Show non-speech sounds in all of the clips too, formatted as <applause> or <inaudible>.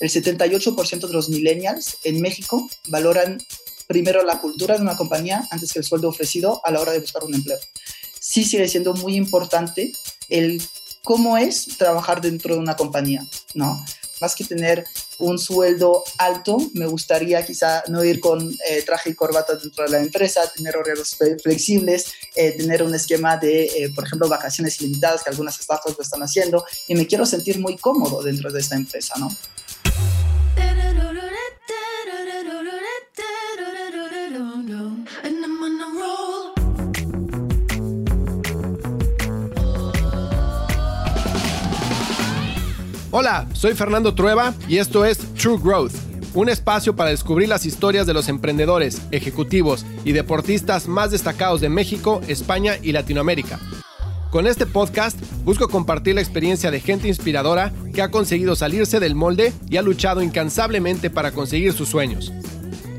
El 78% de los millennials en México valoran primero la cultura de una compañía antes que el sueldo ofrecido a la hora de buscar un empleo. Sí sigue siendo muy importante el cómo es trabajar dentro de una compañía, ¿no? Más que tener un sueldo alto, me gustaría quizá no ir con eh, traje y corbata dentro de la empresa, tener horarios flexibles, eh, tener un esquema de, eh, por ejemplo, vacaciones ilimitadas, que algunas startups lo están haciendo, y me quiero sentir muy cómodo dentro de esta empresa, ¿no? Hola, soy Fernando Trueba y esto es True Growth, un espacio para descubrir las historias de los emprendedores, ejecutivos y deportistas más destacados de México, España y Latinoamérica. Con este podcast busco compartir la experiencia de gente inspiradora que ha conseguido salirse del molde y ha luchado incansablemente para conseguir sus sueños.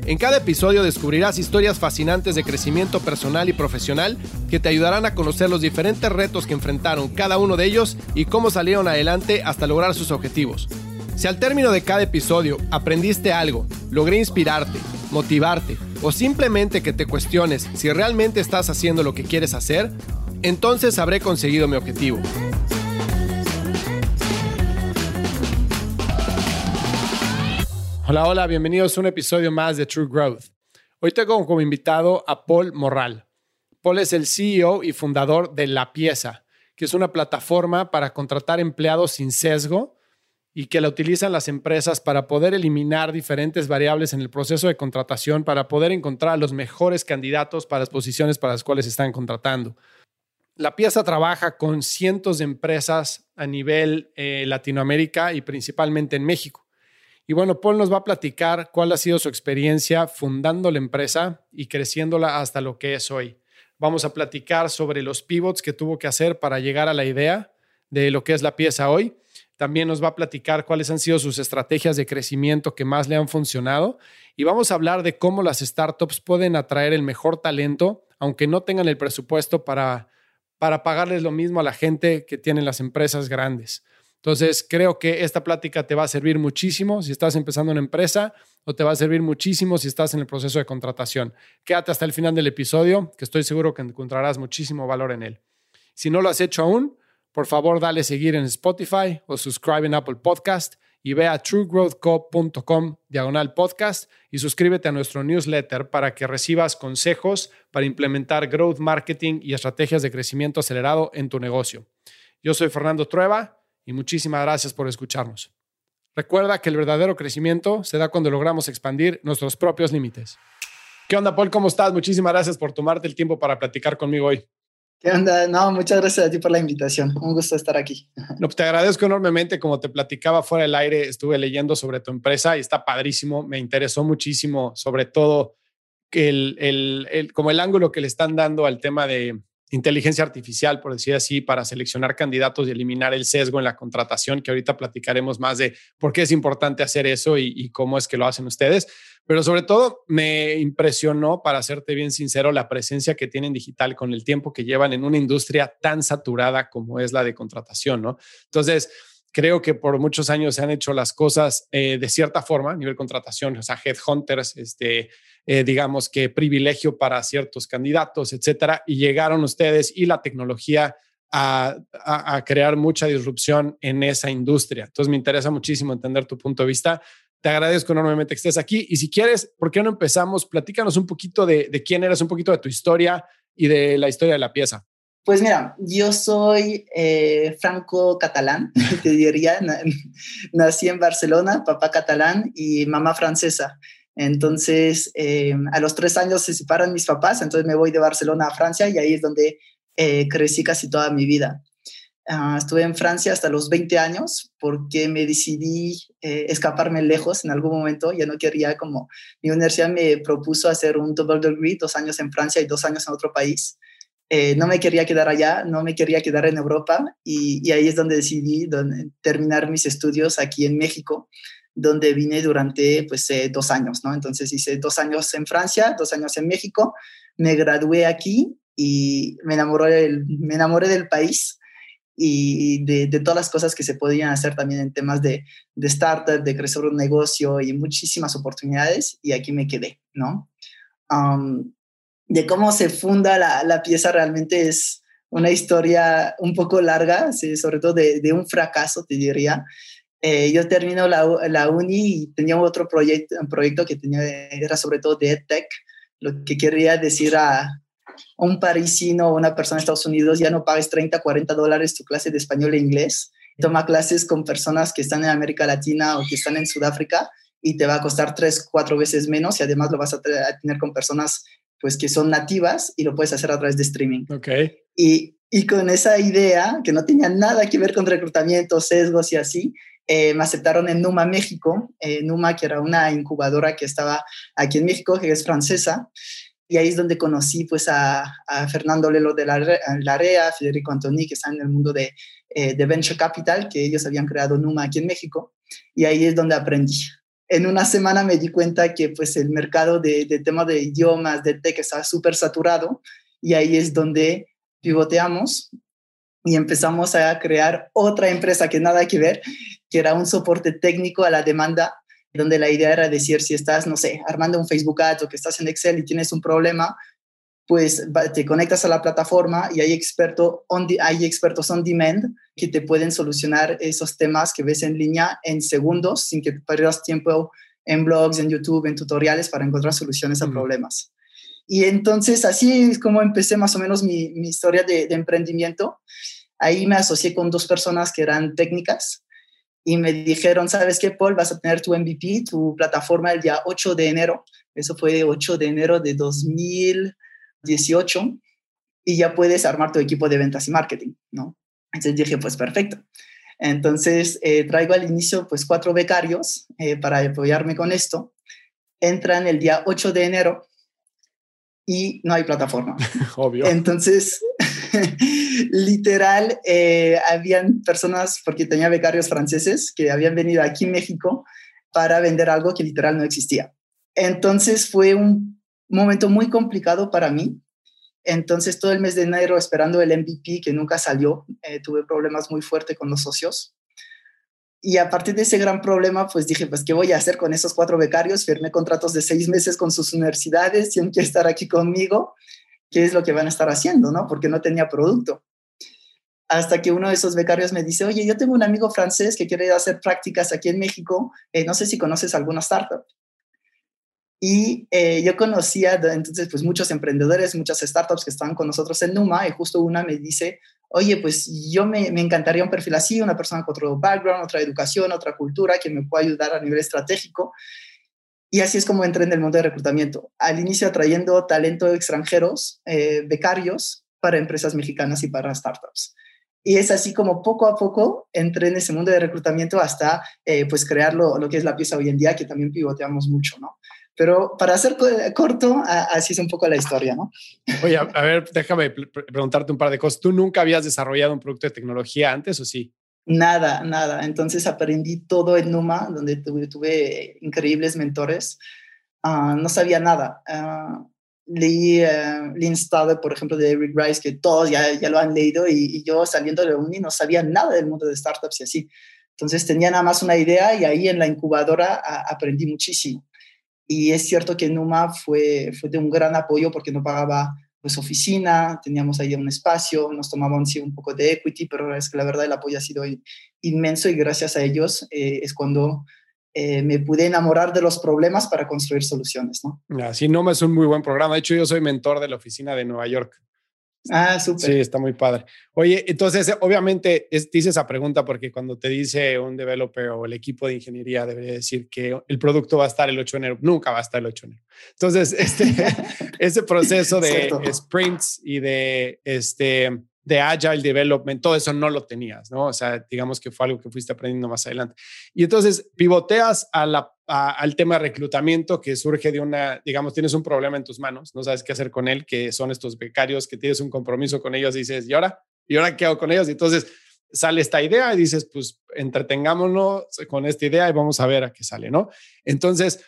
En cada episodio descubrirás historias fascinantes de crecimiento personal y profesional que te ayudarán a conocer los diferentes retos que enfrentaron cada uno de ellos y cómo salieron adelante hasta lograr sus objetivos. Si al término de cada episodio aprendiste algo, logré inspirarte, motivarte o simplemente que te cuestiones si realmente estás haciendo lo que quieres hacer, entonces habré conseguido mi objetivo. Hola, hola, bienvenidos a un episodio más de True Growth. Hoy tengo como invitado a Paul Morral. Paul es el CEO y fundador de La Pieza, que es una plataforma para contratar empleados sin sesgo y que la utilizan las empresas para poder eliminar diferentes variables en el proceso de contratación para poder encontrar a los mejores candidatos para las posiciones para las cuales están contratando. La pieza trabaja con cientos de empresas a nivel eh, Latinoamérica y principalmente en México. Y bueno, Paul nos va a platicar cuál ha sido su experiencia fundando la empresa y creciéndola hasta lo que es hoy. Vamos a platicar sobre los pivots que tuvo que hacer para llegar a la idea de lo que es la pieza hoy. También nos va a platicar cuáles han sido sus estrategias de crecimiento que más le han funcionado. Y vamos a hablar de cómo las startups pueden atraer el mejor talento, aunque no tengan el presupuesto para, para pagarles lo mismo a la gente que tienen las empresas grandes. Entonces, creo que esta plática te va a servir muchísimo si estás empezando una empresa o te va a servir muchísimo si estás en el proceso de contratación. Quédate hasta el final del episodio, que estoy seguro que encontrarás muchísimo valor en él. Si no lo has hecho aún, por favor, dale seguir en Spotify o suscribe en Apple Podcast y ve a truegrowthco.com diagonal podcast y suscríbete a nuestro newsletter para que recibas consejos para implementar growth marketing y estrategias de crecimiento acelerado en tu negocio. Yo soy Fernando Trueba y muchísimas gracias por escucharnos. Recuerda que el verdadero crecimiento se da cuando logramos expandir nuestros propios límites. ¿Qué onda, Paul? ¿Cómo estás? Muchísimas gracias por tomarte el tiempo para platicar conmigo hoy. ¿Qué onda? No, muchas gracias a ti por la invitación. Un gusto estar aquí. No, pues te agradezco enormemente. Como te platicaba fuera del aire, estuve leyendo sobre tu empresa y está padrísimo. Me interesó muchísimo, sobre todo el, el, el, como el ángulo que le están dando al tema de, inteligencia artificial, por decir así, para seleccionar candidatos y eliminar el sesgo en la contratación, que ahorita platicaremos más de por qué es importante hacer eso y, cómo es que lo hacen ustedes. Pero sobre todo me impresionó, para serte bien sincero, la presencia que tienen digital con el tiempo que llevan en una industria tan saturada como es la de contratación, ¿no? Entonces, creo que por muchos años se han hecho las cosas eh, de cierta forma, a nivel contratación, o sea, headhunters, este, eh, digamos que privilegio para ciertos candidatos, etcétera, y llegaron ustedes y la tecnología a, a, crear mucha disrupción en esa industria. Entonces me interesa muchísimo entender tu punto de vista. Te agradezco enormemente que estés aquí y si quieres, ¿por qué no empezamos? Platícanos un poquito de, de quién eres, un poquito de tu historia y de la historia de la pieza. Pues mira, yo soy eh, franco-catalán, <laughs> te diría. <laughs> Nací en Barcelona, papá catalán y mamá francesa. Entonces, eh, a los tres años se separan mis papás, entonces me voy de Barcelona a Francia y ahí es donde eh, crecí casi toda mi vida. Ah, estuve en Francia hasta los 20 años porque me decidí eh, escaparme lejos en algún momento. Ya no quería como mi universidad me propuso hacer un double degree, dos años en Francia y dos años en otro país. Eh, no me quería quedar allá, no me quería quedar en Europa y, ahí es donde decidí terminar mis estudios aquí en México, donde vine durante pues eh, dos años, ¿no? Entonces hice dos años en Francia, dos años en México, me gradué aquí y me enamoré me enamoré del país y de, de, todas las cosas que se podían hacer también en temas de, de startup, de crecer un negocio y muchísimas oportunidades y aquí me quedé, ¿no? de cómo se funda la, la, pieza realmente es una historia un poco larga, sobre todo de, de, un fracaso, te diría. Eh, yo termino la, la, uni y tenía otro proyecto, un proyecto que tenía, era sobre todo de EdTech, lo que quería decir a, un parisino o una persona de Estados Unidos ya no pagues 30, 40 dólares tu clase de español e inglés. Toma clases con personas que están en América Latina o que están en Sudáfrica y te va a costar tres, cuatro veces menos y además lo vas a, tener con personas pues que son nativas y lo puedes hacer a través de streaming. Ok. Y, y con esa idea que no tenía nada que ver con reclutamiento, sesgos y así, eh, me aceptaron en Numa, México. Eh, Numa, que era una incubadora que estaba aquí en México, que es francesa. Y ahí es donde conocí pues a, Fernando Lelo de la, Larea, Federico Antoni, que están en el mundo de, eh, de Venture Capital, que ellos habían creado Numa aquí en México. Y ahí es donde aprendí. En una semana me di cuenta que pues el mercado de, de tema de idiomas, de tech, estaba súper saturado. Y ahí es donde pivoteamos y empezamos a crear otra empresa que nada que ver, que era un soporte técnico a la demanda donde la idea era decir, si estás, no sé, armando un Facebook Ads o que estás en Excel y tienes un problema, pues te conectas a la plataforma y hay, experto on hay expertos on demand que te pueden solucionar esos temas que ves en línea en segundos sin que pierdas tiempo en blogs, en YouTube, en tutoriales para encontrar soluciones a problemas. Y entonces así es como empecé más o menos mi, mi historia de, de emprendimiento. Ahí me asocié con dos personas que eran técnicas y me dijeron, ¿sabes qué, Paul? Vas a tener tu MVP, tu plataforma el día 8 de enero. Eso fue 8 de enero de 2018 y ya puedes armar tu equipo de ventas y marketing, ¿no? Entonces dije, pues perfecto. Entonces eh, traigo al inicio pues cuatro becarios eh, para apoyarme con esto. Entran el día 8 de enero y no hay plataforma. <laughs> Obvio. Entonces <laughs> literal, eh, habían personas, porque tenía becarios franceses, que habían venido aquí en México para vender algo que literal no existía. Entonces fue un momento muy complicado para mí. Entonces todo el mes de enero esperando el MVP que nunca salió, eh, tuve problemas muy fuertes con los socios. Y a partir de ese gran problema, pues dije, pues, ¿qué voy a hacer con esos cuatro becarios? Firmé contratos de seis meses con sus universidades, tienen que estar aquí conmigo qué es lo que van a estar haciendo, ¿no? Porque no tenía producto. Hasta que uno de esos becarios me dice, oye, yo tengo un amigo francés que quiere hacer prácticas aquí en México, eh, no sé si conoces alguna startup. Y eh, yo conocía entonces pues muchos emprendedores, muchas startups que estaban con nosotros en Numa y justo una me dice, oye, pues yo me, me, encantaría un perfil así, una persona con otro background, otra educación, otra cultura que me pueda ayudar a nivel estratégico. Y así es como entré en el mundo de reclutamiento. Al inicio atrayendo talento extranjeros, eh, becarios para empresas mexicanas y para startups. Y es así como poco a poco entré en ese mundo de reclutamiento hasta eh, pues crear lo, lo, que es la pieza hoy en día, que también pivoteamos mucho, ¿no? Pero para hacer corto, así es un poco la historia, ¿no? Oye, a, ver, déjame preguntarte un par de cosas. ¿Tú nunca habías desarrollado un producto de tecnología antes o sí? Nada, nada. Entonces aprendí todo en Numa, donde tuve, increíbles mentores. Ah, no sabía nada. Uh, leí uh, Lean Startup, por ejemplo, de Eric Rice, que todos ya, ya lo han leído, y, yo saliendo de la uni no sabía nada del mundo de startups y así. Entonces tenía nada más una idea y ahí en la incubadora aprendí muchísimo. Y es cierto que Numa fue, fue de un gran apoyo porque no pagaba pues oficina, teníamos ahí un espacio, nos tomaban sí, un poco de equity, pero es que la verdad el apoyo ha sido inmenso y gracias a ellos eh, es cuando eh, me pude enamorar de los problemas para construir soluciones, ¿no? Así no es un muy buen programa. De hecho, yo soy mentor de la oficina de Nueva York. Ah, súper. Sí, está muy padre. Oye, entonces, obviamente, es, dice esa pregunta porque cuando te dice un developer o el equipo de ingeniería debería decir que el producto va a estar el 8 de enero, nunca va a estar el 8 de enero. Entonces, este, <laughs> ese proceso de sprints y de este, de Agile Development, todo eso no lo tenías, ¿no? O sea, digamos que fue algo que fuiste aprendiendo más adelante. Y entonces pivoteas a la, al tema de reclutamiento que surge de una, digamos, tienes un problema en tus manos, no sabes qué hacer con él, que son estos becarios, que tienes un compromiso con ellos y dices, ¿y ahora? ¿Y ahora qué hago con ellos? Y entonces sale esta idea y dices, pues entretengámonos con esta idea y vamos a ver a qué sale, ¿no? Entonces,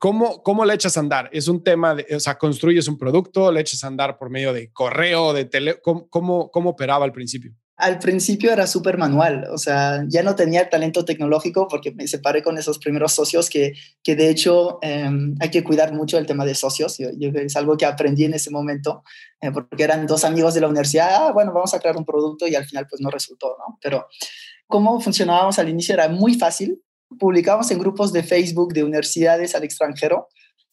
¿Cómo, ¿Cómo le echas a andar? ¿Es un tema de, o sea, construyes un producto, le echas a andar por medio de correo, de tele? ¿Cómo, cómo, operaba al principio? Al principio era súper manual, o sea, ya no tenía el talento tecnológico porque me separé con esos primeros socios que, que de hecho em, hay que cuidar mucho el tema de socios. Yo, es algo que aprendí en ese momento eh, porque eran dos amigos de la universidad, ah, bueno, vamos a crear un producto y al final pues no resultó, ¿no? Pero cómo funcionábamos al inicio era muy fácil, publicamos en grupos de Facebook de universidades al extranjero,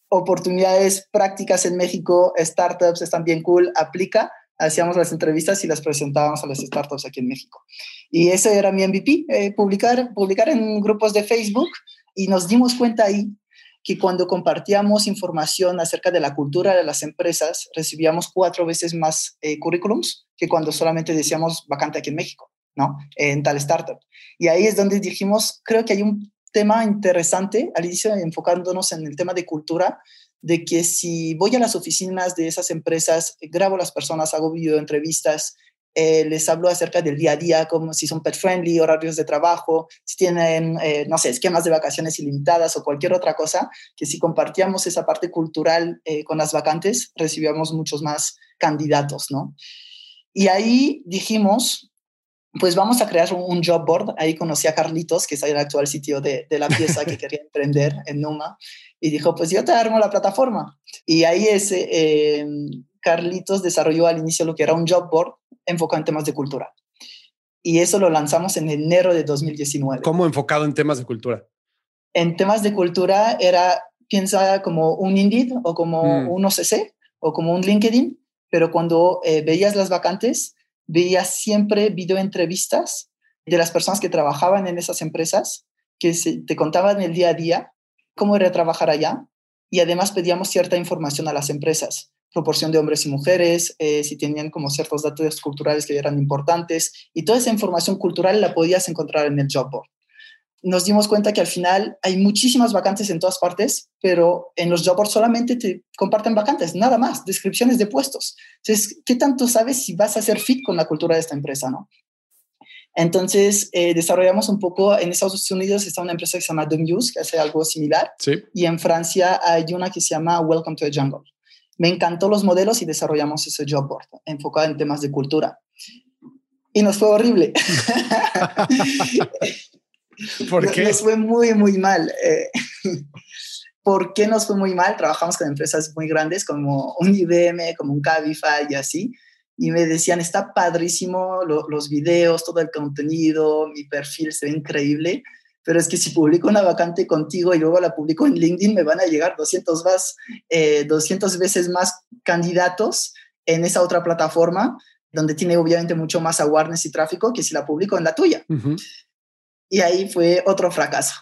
oportunidades prácticas en México, startups están bien cool, aplica, hacíamos las entrevistas y las presentábamos a las startups aquí en México. Y ese era mi MVP, eh, publicar, publicar en grupos de Facebook y nos dimos cuenta ahí que cuando compartíamos información acerca de la cultura de las empresas, recibíamos cuatro veces más eh, currículums que cuando solamente decíamos vacante aquí en México. ¿No? En tal startup. Y ahí es donde dijimos, creo que hay un tema interesante, al inicio enfocándonos en el tema de cultura, de que si voy a las oficinas de esas empresas, grabo a las personas, hago video entrevistas, eh, les hablo acerca del día a día, como si son pet friendly, horarios de trabajo, si tienen, eh, no sé, esquemas de vacaciones ilimitadas o cualquier otra cosa, que si compartíamos esa parte cultural eh, con las vacantes, recibíamos muchos más candidatos, ¿no? Y ahí dijimos, pues vamos a crear un, job board. Ahí conocí a Carlitos, que es el actual sitio de, la pieza que <laughs> quería emprender en Numa, y dijo, pues yo te armo la plataforma. Y ahí ese, eh, Carlitos desarrolló al inicio lo que era un job board enfocado en temas de cultura. Y eso lo lanzamos en enero de 2019. ¿Cómo enfocado en temas de cultura? En temas de cultura era, piensa como un Indeed o como mm. un OCC o como un LinkedIn, pero cuando eh, veías las vacantes, veía siempre video entrevistas de las personas que trabajaban en esas empresas, que te contaban el día a día, cómo era trabajar allá, y además pedíamos cierta información a las empresas, proporción de hombres y mujeres, eh, si tenían como ciertos datos culturales que eran importantes, y toda esa información cultural la podías encontrar en el job board nos dimos cuenta que al final hay muchísimas vacantes en todas partes, pero en los job solamente te comparten vacantes, nada más, descripciones de puestos. Entonces, ¿qué tanto sabes si vas a ser fit con la cultura de esta empresa, no? Entonces, eh, desarrollamos un poco, en Estados Unidos está una empresa que se llama News, que hace algo similar, y en Francia hay una que se llama Welcome to the Jungle. Me encantó los modelos y desarrollamos ese job board enfocado en temas de cultura. Y nos fue horrible. <laughs> <laughs> <laughs> ¿Por qué? Nos fue muy, muy mal. Eh, <laughs> ¿Por qué nos fue muy mal? Trabajamos con empresas muy grandes como un IBM, como un Cabify y así. Y me decían, está padrísimo los videos, todo el contenido, mi perfil se ve increíble, pero es que si publico una vacante contigo y luego la publico en LinkedIn, me van a llegar 200, más, 200 eh, veces más candidatos en esa otra plataforma, donde tiene obviamente mucho más awareness y tráfico que si la publico en la tuya. Y ahí fue otro fracaso.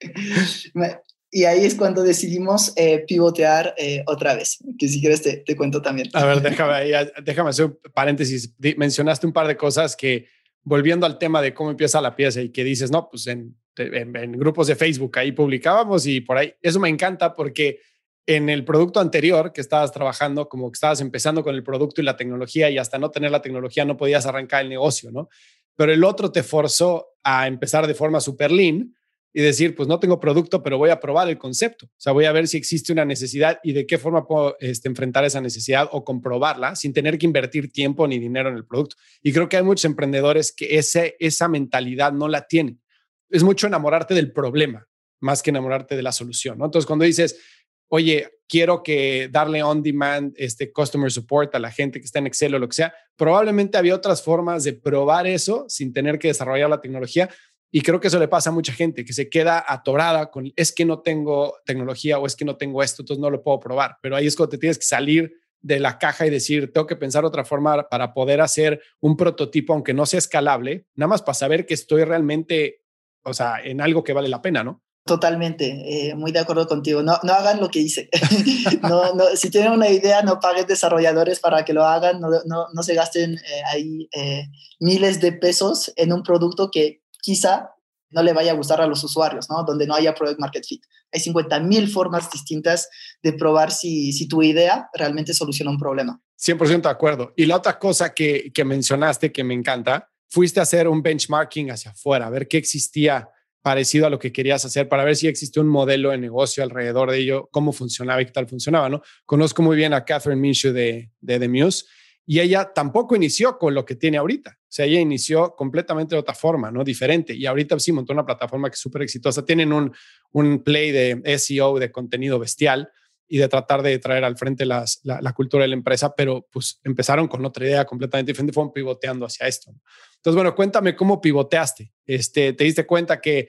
<laughs> y ahí es cuando decidimos eh, pivotear eh, otra vez, que si quieres te, te, cuento también. A ver, déjame, déjame hacer un paréntesis. Mencionaste un par de cosas que, volviendo al tema de cómo empieza la pieza y que dices, no, pues en, en, en grupos de Facebook ahí publicábamos y por ahí, eso me encanta porque en el producto anterior que estabas trabajando, como que estabas empezando con el producto y la tecnología y hasta no tener la tecnología no podías arrancar el negocio, ¿no? Pero el otro te forzó a empezar de forma super lean y decir, pues no tengo producto, pero voy a probar el concepto. O sea, voy a ver si existe una necesidad y de qué forma puedo este, enfrentar esa necesidad o comprobarla sin tener que invertir tiempo ni dinero en el producto. Y creo que hay muchos emprendedores que ese, esa mentalidad no la tienen. Es mucho enamorarte del problema más que enamorarte de la solución. Entonces, cuando dices, oye, quiero que darle on demand este customer support a la gente que está en Excel o lo que sea, probablemente había otras formas de probar eso sin tener que desarrollar la tecnología. Y creo que eso le pasa a mucha gente que se queda atorada con es que no tengo tecnología o es que no tengo esto, entonces no lo puedo probar. Pero ahí es cuando te tienes que salir de la caja y decir, tengo que pensar otra forma para poder hacer un prototipo, aunque no sea escalable, nada más para saber que estoy realmente, o sea, en algo que vale la pena, ¿no? Totalmente, eh, muy de acuerdo contigo. No, no hagan lo que hice. <laughs> no, no, si tienen una idea, no paguen desarrolladores para que lo hagan, no, no, no se gasten eh, ahí eh, miles de pesos en un producto que quizá no le vaya a gustar a los usuarios, ¿no? Donde no haya product market fit. Hay 50 mil formas distintas de probar si, si tu idea realmente soluciona un problema. 100% de acuerdo. Y la otra cosa que, que mencionaste que me encanta, fuiste a hacer un benchmarking hacia afuera, a ver qué existía parecido a lo que querías hacer para ver si existe un modelo de negocio alrededor de ello, cómo funcionaba y qué tal funcionaba, ¿no? Conozco muy bien a Catherine Minshew de, de The Muse y ella tampoco inició con lo que tiene ahorita. O sea, ella inició completamente de otra forma, ¿no? Diferente. Y ahorita sí montó una plataforma que es súper exitosa. Tienen un, un play de SEO, de contenido bestial y de tratar de traer al frente las, la, la, cultura de la empresa, pero pues empezaron con otra idea completamente diferente, fueron pivoteando hacia esto. Entonces, bueno, cuéntame cómo pivoteaste. Este, ¿Te diste cuenta que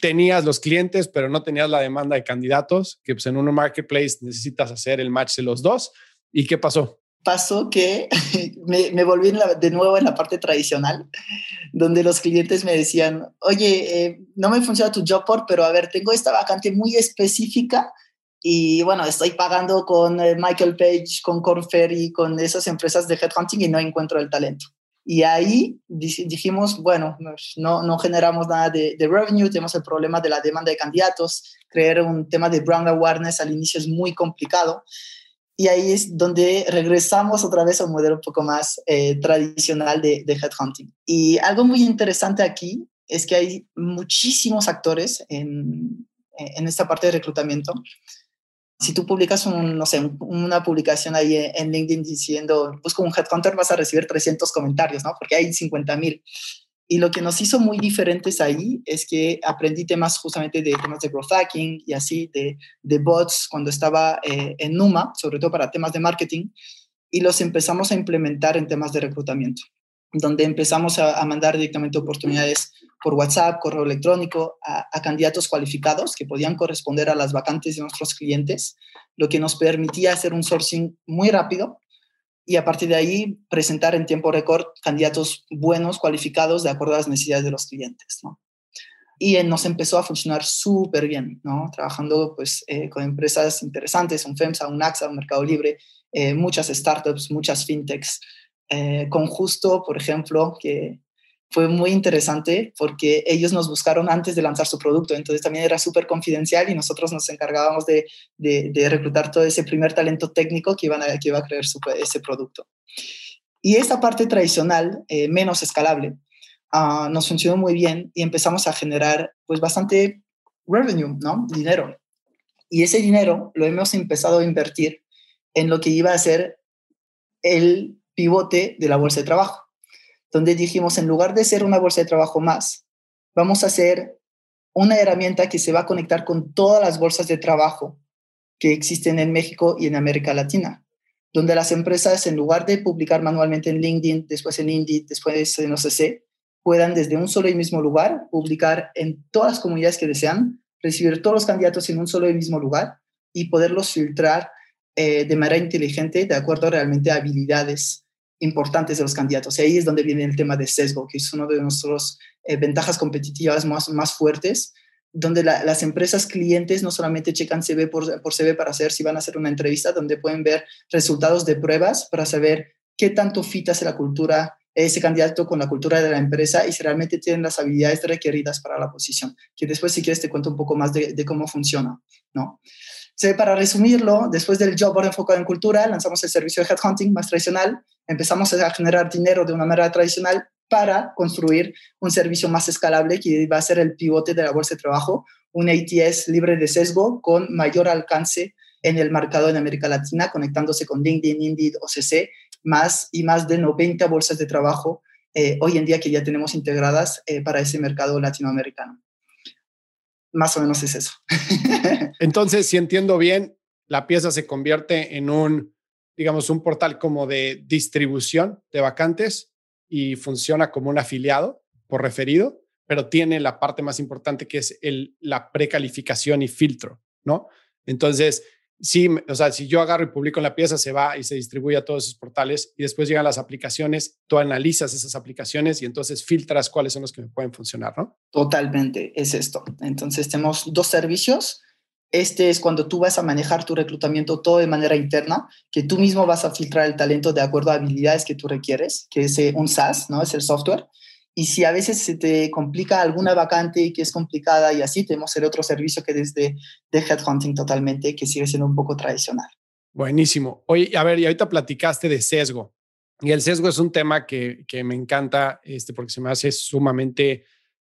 tenías los clientes, pero no tenías la demanda de candidatos? Que pues en un marketplace necesitas hacer el match de los dos. ¿Y qué pasó? pasó que <laughs> me, me volví la, de nuevo en la parte tradicional, donde los clientes me decían, oye, eh, no me funciona tu job board, pero a ver, tengo esta vacante muy específica y bueno, estoy pagando con eh, Michael Page, con Corn Ferry, con esas empresas de headhunting y no encuentro el talento. Y ahí dijimos, bueno, no, no generamos nada de, de, revenue, tenemos el problema de la demanda de candidatos, crear un tema de brand awareness al inicio es muy complicado. Y ahí es donde regresamos otra vez a un modelo un poco más eh, tradicional de, de headhunting. Y algo muy interesante aquí es que hay muchísimos actores en, en esta parte de reclutamiento si tú publicas un, no sé, una publicación ahí en LinkedIn diciendo, busco un headhunter, vas a recibir 300 comentarios, ¿no? Porque hay 50 mil. Y lo que nos hizo muy diferentes ahí es que aprendí temas justamente de temas de growth hacking y así, de, de bots cuando estaba eh, en Numa, sobre todo para temas de marketing, y los empezamos a implementar en temas de reclutamiento donde empezamos a, mandar directamente oportunidades por WhatsApp, correo electrónico, a, candidatos cualificados que podían corresponder a las vacantes de nuestros clientes, lo que nos permitía hacer un sourcing muy rápido y a partir de ahí presentar en tiempo récord candidatos buenos, cualificados, de acuerdo a las necesidades de los clientes. ¿no? Y nos empezó a funcionar súper bien, ¿no? trabajando pues, eh, con empresas interesantes, un FEMSA, un AXA, un Mercado Libre, eh, muchas startups, muchas fintechs, eh, con Justo, por ejemplo, que fue muy interesante porque ellos nos buscaron antes de lanzar su producto, entonces también era súper confidencial y nosotros nos encargábamos de, de, reclutar todo ese primer talento técnico que, iban a, que iba a crear ese producto. Y esta parte tradicional, eh, menos escalable, uh, nos funcionó muy bien y empezamos a generar pues bastante revenue, ¿no? Dinero. Y ese dinero lo hemos empezado a invertir en lo que iba a ser el pivote de la bolsa de trabajo, donde dijimos, en lugar de ser una bolsa de trabajo más, vamos a hacer una herramienta que se va a conectar con todas las bolsas de trabajo que existen en México y en América Latina, donde las empresas, en lugar de publicar manualmente en LinkedIn, después en Indeed, después en OCC, puedan desde un solo y mismo lugar publicar en todas las comunidades que desean, recibir todos los candidatos en un solo y mismo lugar y poderlos filtrar eh, de manera inteligente de acuerdo realmente a habilidades importantes de los candidatos. Y ahí es donde viene el tema de sesgo, que es una de nuestras eh, ventajas competitivas más, más fuertes, donde la, las empresas clientes no solamente checan CV por, por CV para saber si van a hacer una entrevista, donde pueden ver resultados de pruebas para saber qué tanto fit hace la cultura ese candidato con la cultura de la empresa y si realmente tienen las habilidades requeridas para la posición. Que después, si quieres, te cuento un poco más de, de cómo funciona, ¿no? para resumirlo, después del job board enfocado en cultura, lanzamos el servicio de headhunting más tradicional, empezamos a generar dinero de una manera tradicional para construir un servicio más escalable que va a ser el pivote de la bolsa de trabajo, un ATS libre de sesgo con mayor alcance en el mercado en América Latina, conectándose con LinkedIn, Indeed, OCC, más y más de 90 bolsas de trabajo eh, hoy en día que ya tenemos integradas eh, para ese mercado latinoamericano más o menos es eso. <laughs> Entonces, si entiendo bien, la pieza se convierte en un, digamos, un portal como de distribución de vacantes y funciona como un afiliado por referido, pero tiene la parte más importante que es el, la precalificación y filtro, ¿no? Entonces, sí, o sea, si yo agarro y publico en la pieza, se va y se distribuye a todos esos portales y después llegan las aplicaciones, tú analizas esas aplicaciones y entonces filtras cuáles son los que me pueden funcionar, ¿no? Totalmente, es esto. Entonces tenemos dos servicios. Este es cuando tú vas a manejar tu reclutamiento todo de manera interna, que tú mismo vas a filtrar el talento de acuerdo a habilidades que tú requieres, que es eh, un SaaS, ¿no? Es el software. Y si a veces se te complica alguna vacante que es complicada y así, tenemos el otro servicio que es de, de headhunting totalmente, que sigue siendo un poco tradicional. Buenísimo. Oye, a ver, y ahorita platicaste de sesgo. Y el sesgo es un tema que, que me encanta este, porque se me hace sumamente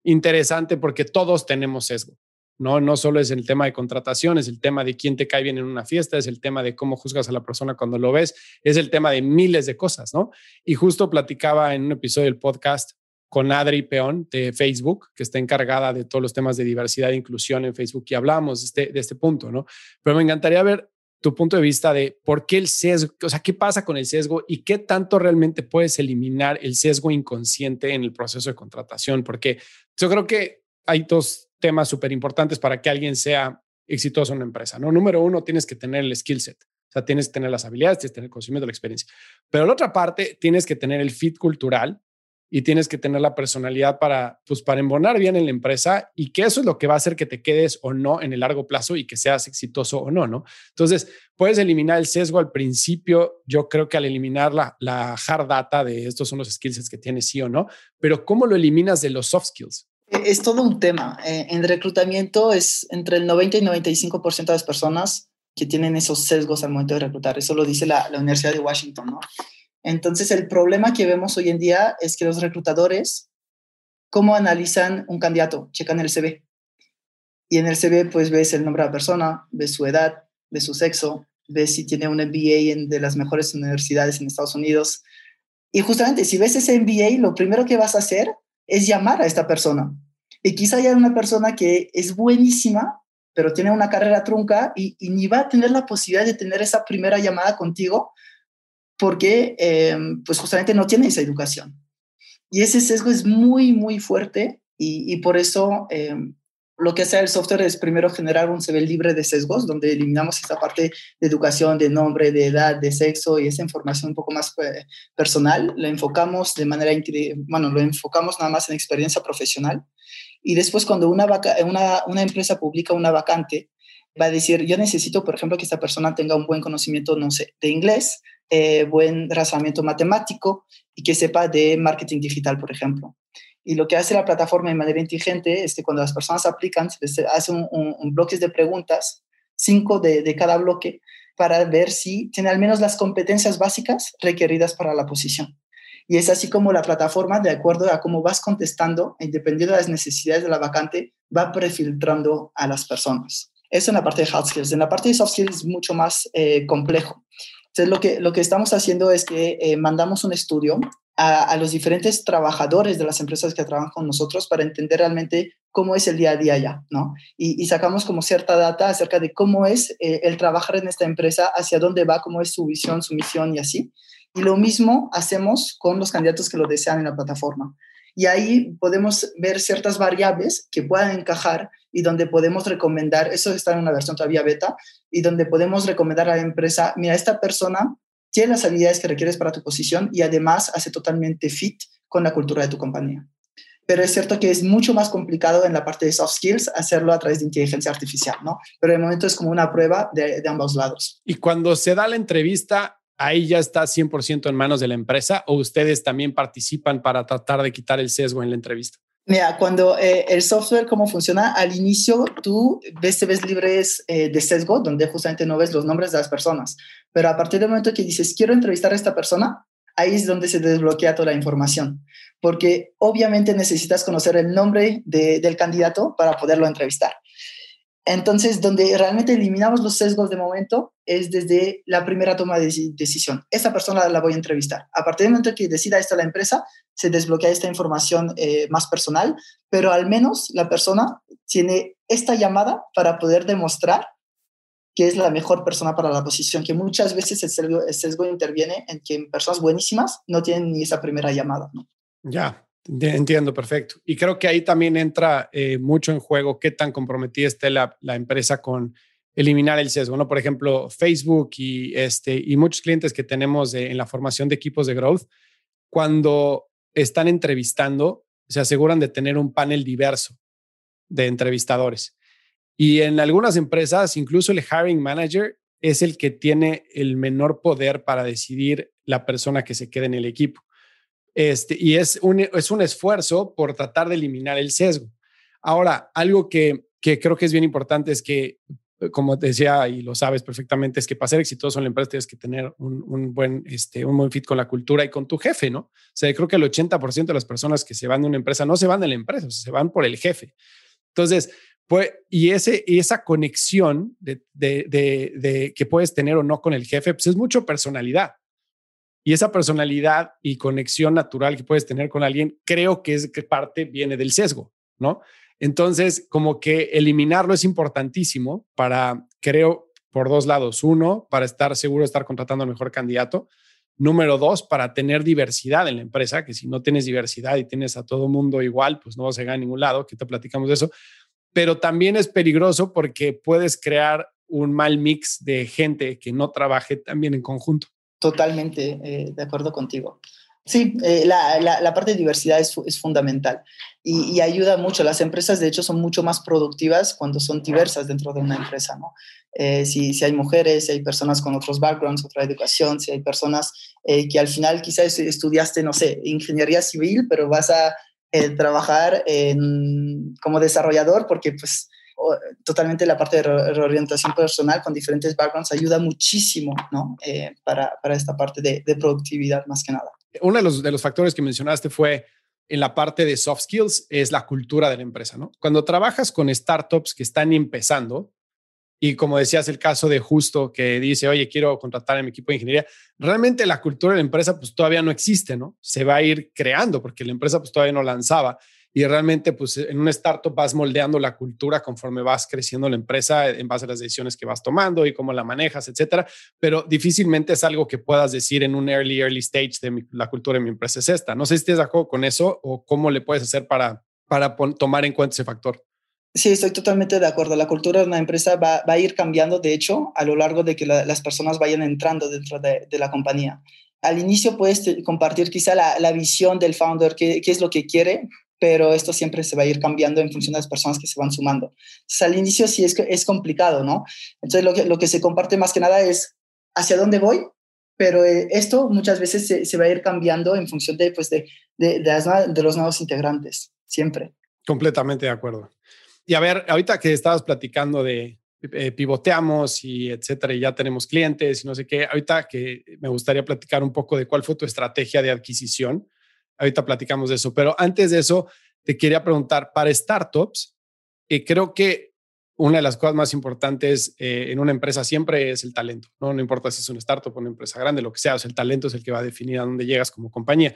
interesante porque todos tenemos sesgo. No, no solo es el tema de contratación, es el tema de quién te cae bien en una fiesta, es el tema de cómo juzgas a la persona cuando lo ves, es el tema de miles de cosas, ¿no? Y justo platicaba en un episodio del podcast con Adri Peón de Facebook, que está encargada de todos los temas de diversidad e inclusión en Facebook y hablamos de este, de este punto, ¿no? Pero me encantaría ver tu punto de vista de por qué el sesgo, o sea, qué pasa con el sesgo y qué tanto realmente puedes eliminar el sesgo inconsciente en el proceso de contratación, porque yo creo que hay dos temas súper importantes para que alguien sea exitoso en una empresa, ¿no? Número uno, tienes que tener el skill set. O sea, tienes que tener las habilidades, tienes que tener el conocimiento, la experiencia. Pero la otra parte, tienes que tener el fit cultural y tienes que tener la personalidad para, pues, para embonar bien en la empresa y que eso es lo que va a hacer que te quedes o no en el largo plazo y que seas exitoso o no, ¿no? Entonces, puedes eliminar el sesgo al principio. Yo creo que al eliminar la, la hard data de estos son los skills que tienes sí o no, pero ¿cómo lo eliminas de los soft skills? E, es todo un tema. Eh, en reclutamiento es entre el 90 y 95% de las personas que tienen esos sesgos al momento de reclutar. Eso lo dice la, la Universidad de Washington, ¿no? Entonces, el problema que vemos hoy en día es que los reclutadores, ¿cómo analizan un candidato? Checan el CV. Y en el CV, pues ves el nombre de la persona, ves su edad, ves su sexo, ves si tiene un MBA en de las mejores universidades en Estados Unidos. Y justamente, si ves ese MBA, lo primero que vas a hacer es llamar a esta persona. Y quizá haya una persona que es buenísima, pero tiene una carrera trunca y, ni va a tener la posibilidad de tener esa primera llamada contigo porque eh, pues justamente no tiene esa educación. Y ese sesgo es muy, muy fuerte y, por eso eh, lo que hace el software es primero generar un CV libre de sesgos, donde eliminamos esa parte de educación, de nombre, de edad, de sexo y esa información un poco más eh, personal. Lo enfocamos de manera, bueno, lo enfocamos nada más en experiencia profesional. Y después cuando una, una, una empresa publica una vacante, va a decir, yo necesito, por ejemplo, que esta persona tenga un buen conocimiento, no sé, de inglés, eh, buen razonamiento matemático y que sepa de marketing digital, por ejemplo. Y lo que hace la plataforma de manera inteligente es que cuando las personas aplican, se hace un, bloques de preguntas, cinco de, cada bloque, para ver si tiene al menos las competencias básicas requeridas para la posición. Y es así como la plataforma, de acuerdo a cómo vas contestando, dependiendo de las necesidades de la vacante, va prefiltrando a las personas. Eso en la parte de hard skills. En la parte de soft skills es mucho más eh, complejo. Entonces, lo que, lo que estamos haciendo es que eh, mandamos un estudio a, los diferentes trabajadores de las empresas que trabajan con nosotros para entender realmente cómo es el día a día ya, ¿no? Y, y sacamos como cierta data acerca de cómo es eh, el trabajar en esta empresa, hacia dónde va, cómo es su visión, su misión y así. Y lo mismo hacemos con los candidatos que lo desean en la plataforma. Y ahí podemos ver ciertas variables que puedan encajar y donde podemos recomendar, eso está en una versión todavía beta, y donde podemos recomendar a la empresa, mira, esta persona tiene las habilidades que requieres para tu posición y además hace totalmente fit con la cultura de tu compañía. Pero es cierto que es mucho más complicado en la parte de soft skills hacerlo a través de inteligencia artificial, ¿no? Pero de momento es como una prueba de, de ambos lados. Y cuando se da la entrevista, ahí ya está 100% en manos de la empresa o ustedes también participan para tratar de quitar el sesgo en la entrevista? Mira, cuando eh, el software, cómo funciona, al inicio tú ves, te ves libres eh, de sesgo, donde justamente no ves los nombres de las personas. Pero a partir del momento que dices, quiero entrevistar a esta persona, ahí es donde se desbloquea toda la información. Porque obviamente necesitas conocer el nombre de, del candidato para poderlo entrevistar. Entonces, donde realmente eliminamos los sesgos de momento es desde la primera toma de decisión. Esta persona la voy a entrevistar. A partir del momento que decida esto la empresa, se desbloquea esta información eh, más personal, pero al menos la persona tiene esta llamada para poder demostrar que es la mejor persona para la posición, que muchas veces el sesgo, el sesgo interviene en que personas buenísimas no tienen ni esa primera llamada. ¿no? Ya, Entiendo, perfecto. Y creo que ahí también entra eh, mucho en juego qué tan comprometida esté la, la, empresa con eliminar el sesgo, ¿no? Por ejemplo, Facebook y, este, y muchos clientes que tenemos en la formación de equipos de growth, cuando están entrevistando, se aseguran de tener un panel diverso de entrevistadores. Y en algunas empresas, incluso el hiring manager es el que tiene el menor poder para decidir la persona que se quede en el equipo. Este, y es un, es un esfuerzo por tratar de eliminar el sesgo. Ahora, algo que, que creo que es bien importante es que, como te decía y lo sabes perfectamente, es que para ser exitoso en la empresa tienes que tener un, un buen, este, un buen fit con la cultura y con tu jefe, ¿no? O sea, creo que el 80% de las personas que se van de una empresa no se van de la empresa, se van por el jefe. Entonces, pues, y, ese, esa conexión de, de, que puedes tener o no con el jefe, pues es mucho personalidad. Y esa personalidad y conexión natural que puedes tener con alguien, creo que es que parte viene del sesgo, ¿no? Entonces, como que eliminarlo es importantísimo para, creo, por dos lados. Uno, para estar seguro de estar contratando al mejor candidato. Número dos, para tener diversidad en la empresa, que si no tienes diversidad y tienes a todo mundo igual, pues no vas a llegar a ningún lado, que te platicamos de eso. Pero también es peligroso porque puedes crear un mal mix de gente que no trabaje también en conjunto. Totalmente eh, de acuerdo contigo. Sí, eh, la, parte de diversidad es, fundamental y, ayuda mucho. Las empresas, de hecho, son mucho más productivas cuando son diversas dentro de una empresa, ¿no? Eh, si, si, hay mujeres, si hay personas con otros backgrounds, otra educación, si hay personas que al final quizás estudiaste, no sé, ingeniería civil, pero vas a trabajar en, como desarrollador porque, pues, totalmente la parte de reorientación personal con diferentes backgrounds ayuda muchísimo ¿no? Eh, para, para, esta parte de, de, productividad más que nada. Uno de los, de los factores que mencionaste fue en la parte de soft skills, es la cultura de la empresa. ¿no? Cuando trabajas con startups que están empezando, y como decías, el caso de Justo que dice, oye, quiero contratar a mi equipo de ingeniería, realmente la cultura de la empresa pues todavía no existe, ¿no? Se va a ir creando porque la empresa pues todavía no lanzaba y realmente pues en un startup vas moldeando la cultura conforme vas creciendo la empresa en base a las decisiones que vas tomando y cómo la manejas, etcétera, pero difícilmente es algo que puedas decir en un early, early stage de la cultura de mi empresa es esta. No sé si estás de acuerdo con eso o cómo le puedes hacer para, para tomar en cuenta ese factor. Sí, estoy totalmente de acuerdo. La cultura de una empresa va, a ir cambiando, de hecho, a lo largo de que las personas vayan entrando dentro de, la compañía. Al inicio puedes compartir quizá la, visión del founder, qué, es lo que quiere, pero esto siempre se va a ir cambiando en función de las personas que se van sumando. Entonces, al inicio sí es, es complicado, ¿no? Entonces, lo que, se comparte más que nada es hacia dónde voy, pero eh, esto muchas veces se, va a ir cambiando en función de, pues, de, de, los nuevos integrantes, siempre. Completamente de acuerdo. Y a ver, ahorita que estabas platicando de eh, pivoteamos y etcétera, y ya tenemos clientes y no sé qué, ahorita que me gustaría platicar un poco de cuál fue tu estrategia de adquisición Ahorita platicamos de eso, pero antes de eso, te quería preguntar, para startups, eh, creo que una de las cosas más importantes eh, en una empresa siempre es el talento, ¿no? No importa si es una startup o una empresa grande, lo que sea, el talento es el que va a definir a dónde llegas como compañía.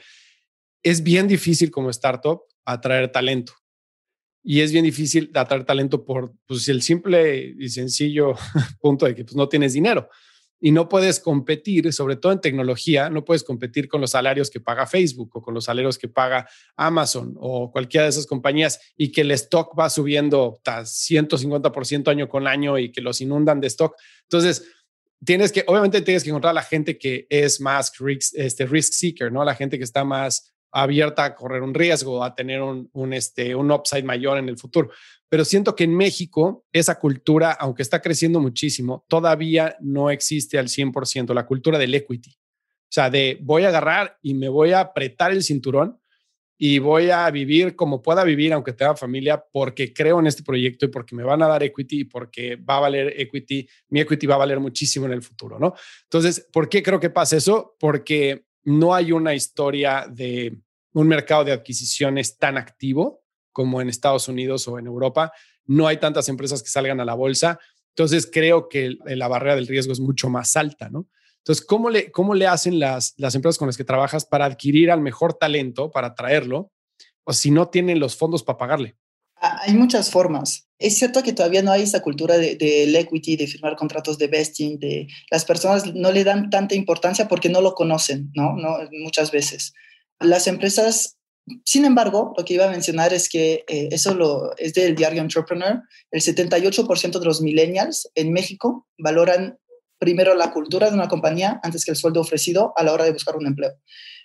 Es bien difícil como startup atraer talento. Y es bien difícil atraer talento por pues, el simple y sencillo <laughs> punto de que pues, no tienes dinero y no puedes competir, sobre todo en tecnología, no puedes competir con los salarios que paga Facebook o con los salarios que paga Amazon o cualquiera de esas compañías y que el stock va subiendo hasta 150% año con año y que los inundan de stock. Entonces, tienes que, obviamente tienes que encontrar a la gente que es más risk, este, risk seeker, ¿no? La gente que está más abierta a correr un riesgo, a tener un, un, este, un upside mayor en el futuro pero siento que en México esa cultura, aunque está creciendo muchísimo, todavía no existe al 100%, la cultura del equity. O sea, de voy a agarrar y me voy a apretar el cinturón y voy a vivir como pueda vivir, aunque tenga familia, porque creo en este proyecto y porque me van a dar equity y porque va a valer equity, mi equity va a valer muchísimo en el futuro, ¿no? Entonces, ¿por qué creo que pasa eso? Porque no hay una historia de un mercado de adquisiciones tan activo como en Estados Unidos o en Europa. No hay tantas empresas que salgan a la bolsa. Entonces creo que la barrera del riesgo es mucho más alta, ¿no? Entonces, ¿cómo le, cómo le hacen las, las empresas con las que trabajas para adquirir al mejor talento, para traerlo, o si no tienen los fondos para pagarle? Ah, hay muchas formas. Es cierto que todavía no hay esa cultura del de, equity, de firmar contratos de vesting, de las personas no le dan tanta importancia porque no lo conocen, ¿no? no muchas veces. Las empresas Sin embargo, lo que iba a mencionar es que eh, eso lo, es del diario Entrepreneur. El 78% de los millennials en México valoran primero la cultura de una compañía antes que el sueldo ofrecido a la hora de buscar un empleo.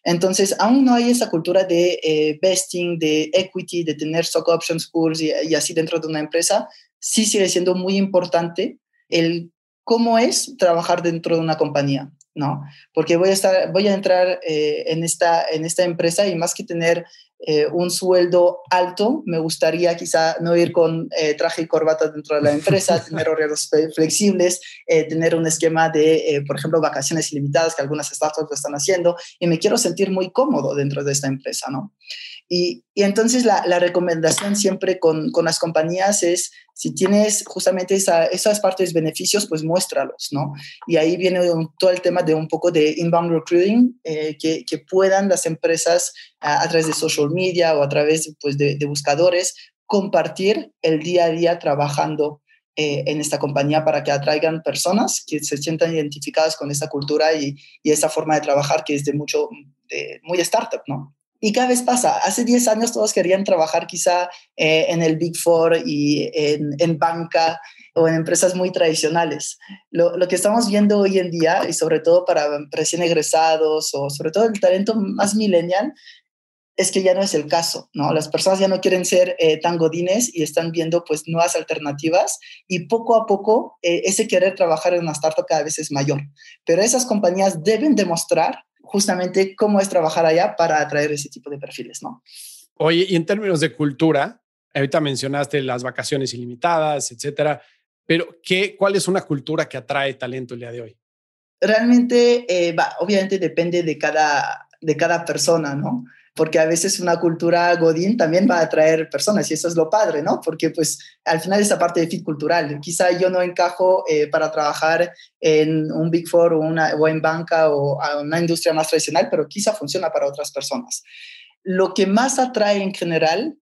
Entonces, aún no hay esa cultura de eh, vesting, de equity, de tener stock options pools y, y, así dentro de una empresa. Sí sigue siendo muy importante el cómo es trabajar dentro de una compañía. ¿No? Porque voy a, estar, voy a entrar eh, en, esta, en esta empresa y más que tener eh, un sueldo alto, me gustaría quizá no ir con eh, traje y corbata dentro de la empresa, <laughs> tener horarios flexibles, tener un esquema de, por ejemplo, vacaciones ilimitadas que algunas startups lo están haciendo y me quiero sentir muy cómodo dentro de esta empresa, ¿no? Y, y entonces la, la, recomendación siempre con, con, las compañías es, si tienes justamente esa, esas partes beneficios, pues muéstralos, ¿no? Y ahí viene todo el tema de un poco de inbound recruiting, eh, que, que, puedan las empresas a, a, través de social media o a través pues, de, de buscadores compartir el día a día trabajando eh, en esta compañía para que atraigan personas que se sientan identificadas con esta cultura y, y esa forma de trabajar que es de mucho, de, muy startup, ¿no? Y cada vez pasa. Hace 10 años todos querían trabajar quizá eh, en el Big Four y en, en, banca o en empresas muy tradicionales. Lo, lo, que estamos viendo hoy en día, y sobre todo para recién egresados o sobre todo el talento más millennial, es que ya no es el caso, ¿no? Las personas ya no quieren ser eh, tan godines y están viendo pues nuevas alternativas y poco a poco eh, ese querer trabajar en una startup cada vez es mayor. Pero esas compañías deben demostrar justamente cómo es trabajar allá para atraer ese tipo de perfiles, ¿no? Oye, y en términos de cultura, ahorita mencionaste las vacaciones ilimitadas, etcétera, pero ¿qué, ¿cuál es una cultura que atrae talento el día de hoy? Realmente, eh, va, obviamente depende de cada, de cada persona, ¿no? Porque a veces una cultura godín también va a atraer personas y eso es lo padre, ¿no? Porque pues al final esa parte de fit cultural, quizá yo no encajo eh, para trabajar en un Big Four o, una, o en banca o a una industria más tradicional, pero quizá funciona para otras personas. Lo que más atrae en general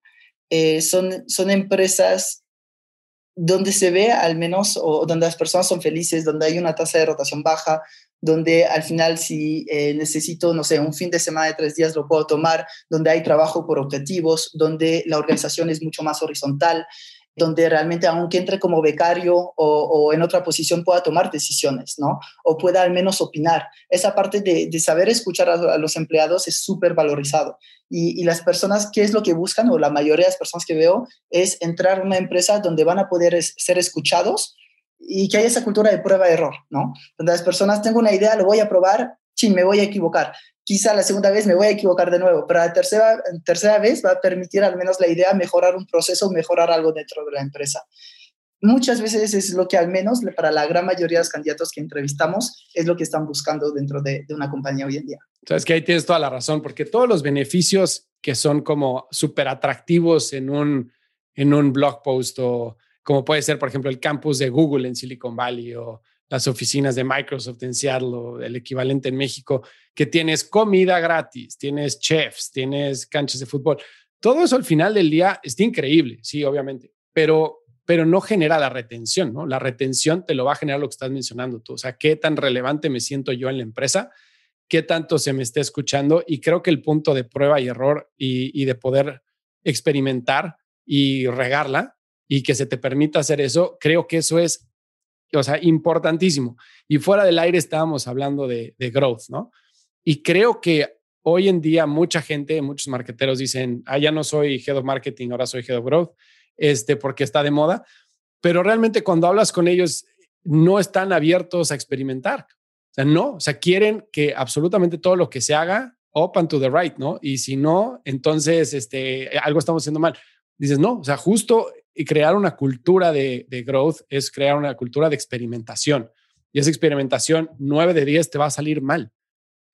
eh, son, son empresas donde se ve al menos, o donde las personas son felices, donde hay una tasa de rotación baja, donde al final si eh, necesito, no sé, un fin de semana de tres días lo puedo tomar, donde hay trabajo por objetivos, donde la organización es mucho más horizontal, donde realmente aunque entre como becario o, en otra posición pueda tomar decisiones, ¿no? O pueda al menos opinar. Esa parte de, de saber escuchar a, los empleados es súper valorizado. Y, y, las personas, ¿qué es lo que buscan? O la mayoría de las personas que veo es entrar a una empresa donde van a poder ser escuchados y que haya esa cultura de prueba-error, ¿no? Donde las personas, tengo una idea, lo voy a probar, sí, me voy a equivocar. Quizá la segunda vez me voy a equivocar de nuevo, pero la tercera, tercera vez va a permitir al menos la idea mejorar un proceso, mejorar algo dentro de la empresa. Muchas veces es lo que al menos para la gran mayoría de los candidatos que entrevistamos es lo que están buscando dentro de, de una compañía hoy en día. Sabes que ahí tienes toda la razón, porque todos los beneficios que son como súper atractivos en un, en un blog post o como puede ser, por ejemplo, el campus de Google en Silicon Valley o las oficinas de Microsoft en Seattle o el equivalente en México, que tienes comida gratis, tienes chefs, tienes canchas de fútbol. Todo eso al final del día está increíble, sí, obviamente, pero, pero no genera la retención, ¿no? La retención te lo va a generar lo que estás mencionando tú. O sea, qué tan relevante me siento yo en la empresa, qué tanto se me está escuchando y creo que el punto de prueba y error y, y de poder experimentar y regarla y que se te permita hacer eso, creo que eso es, o sea, importantísimo. Y fuera del aire estábamos hablando de, de growth, ¿no? Y creo que hoy en día mucha gente, muchos marketeros dicen, ah, ya no soy head of marketing, ahora soy head of growth, este, porque está de moda. Pero realmente cuando hablas con ellos, no están abiertos a experimentar. O sea, no, o sea, quieren que absolutamente todo lo que se haga, open to the right, ¿no? Y si no, entonces, este, algo estamos haciendo mal. Dices, no, o sea, justo y crear una cultura de, de, growth es crear una cultura de experimentación. Y esa experimentación, 9 de 10 te va a salir mal.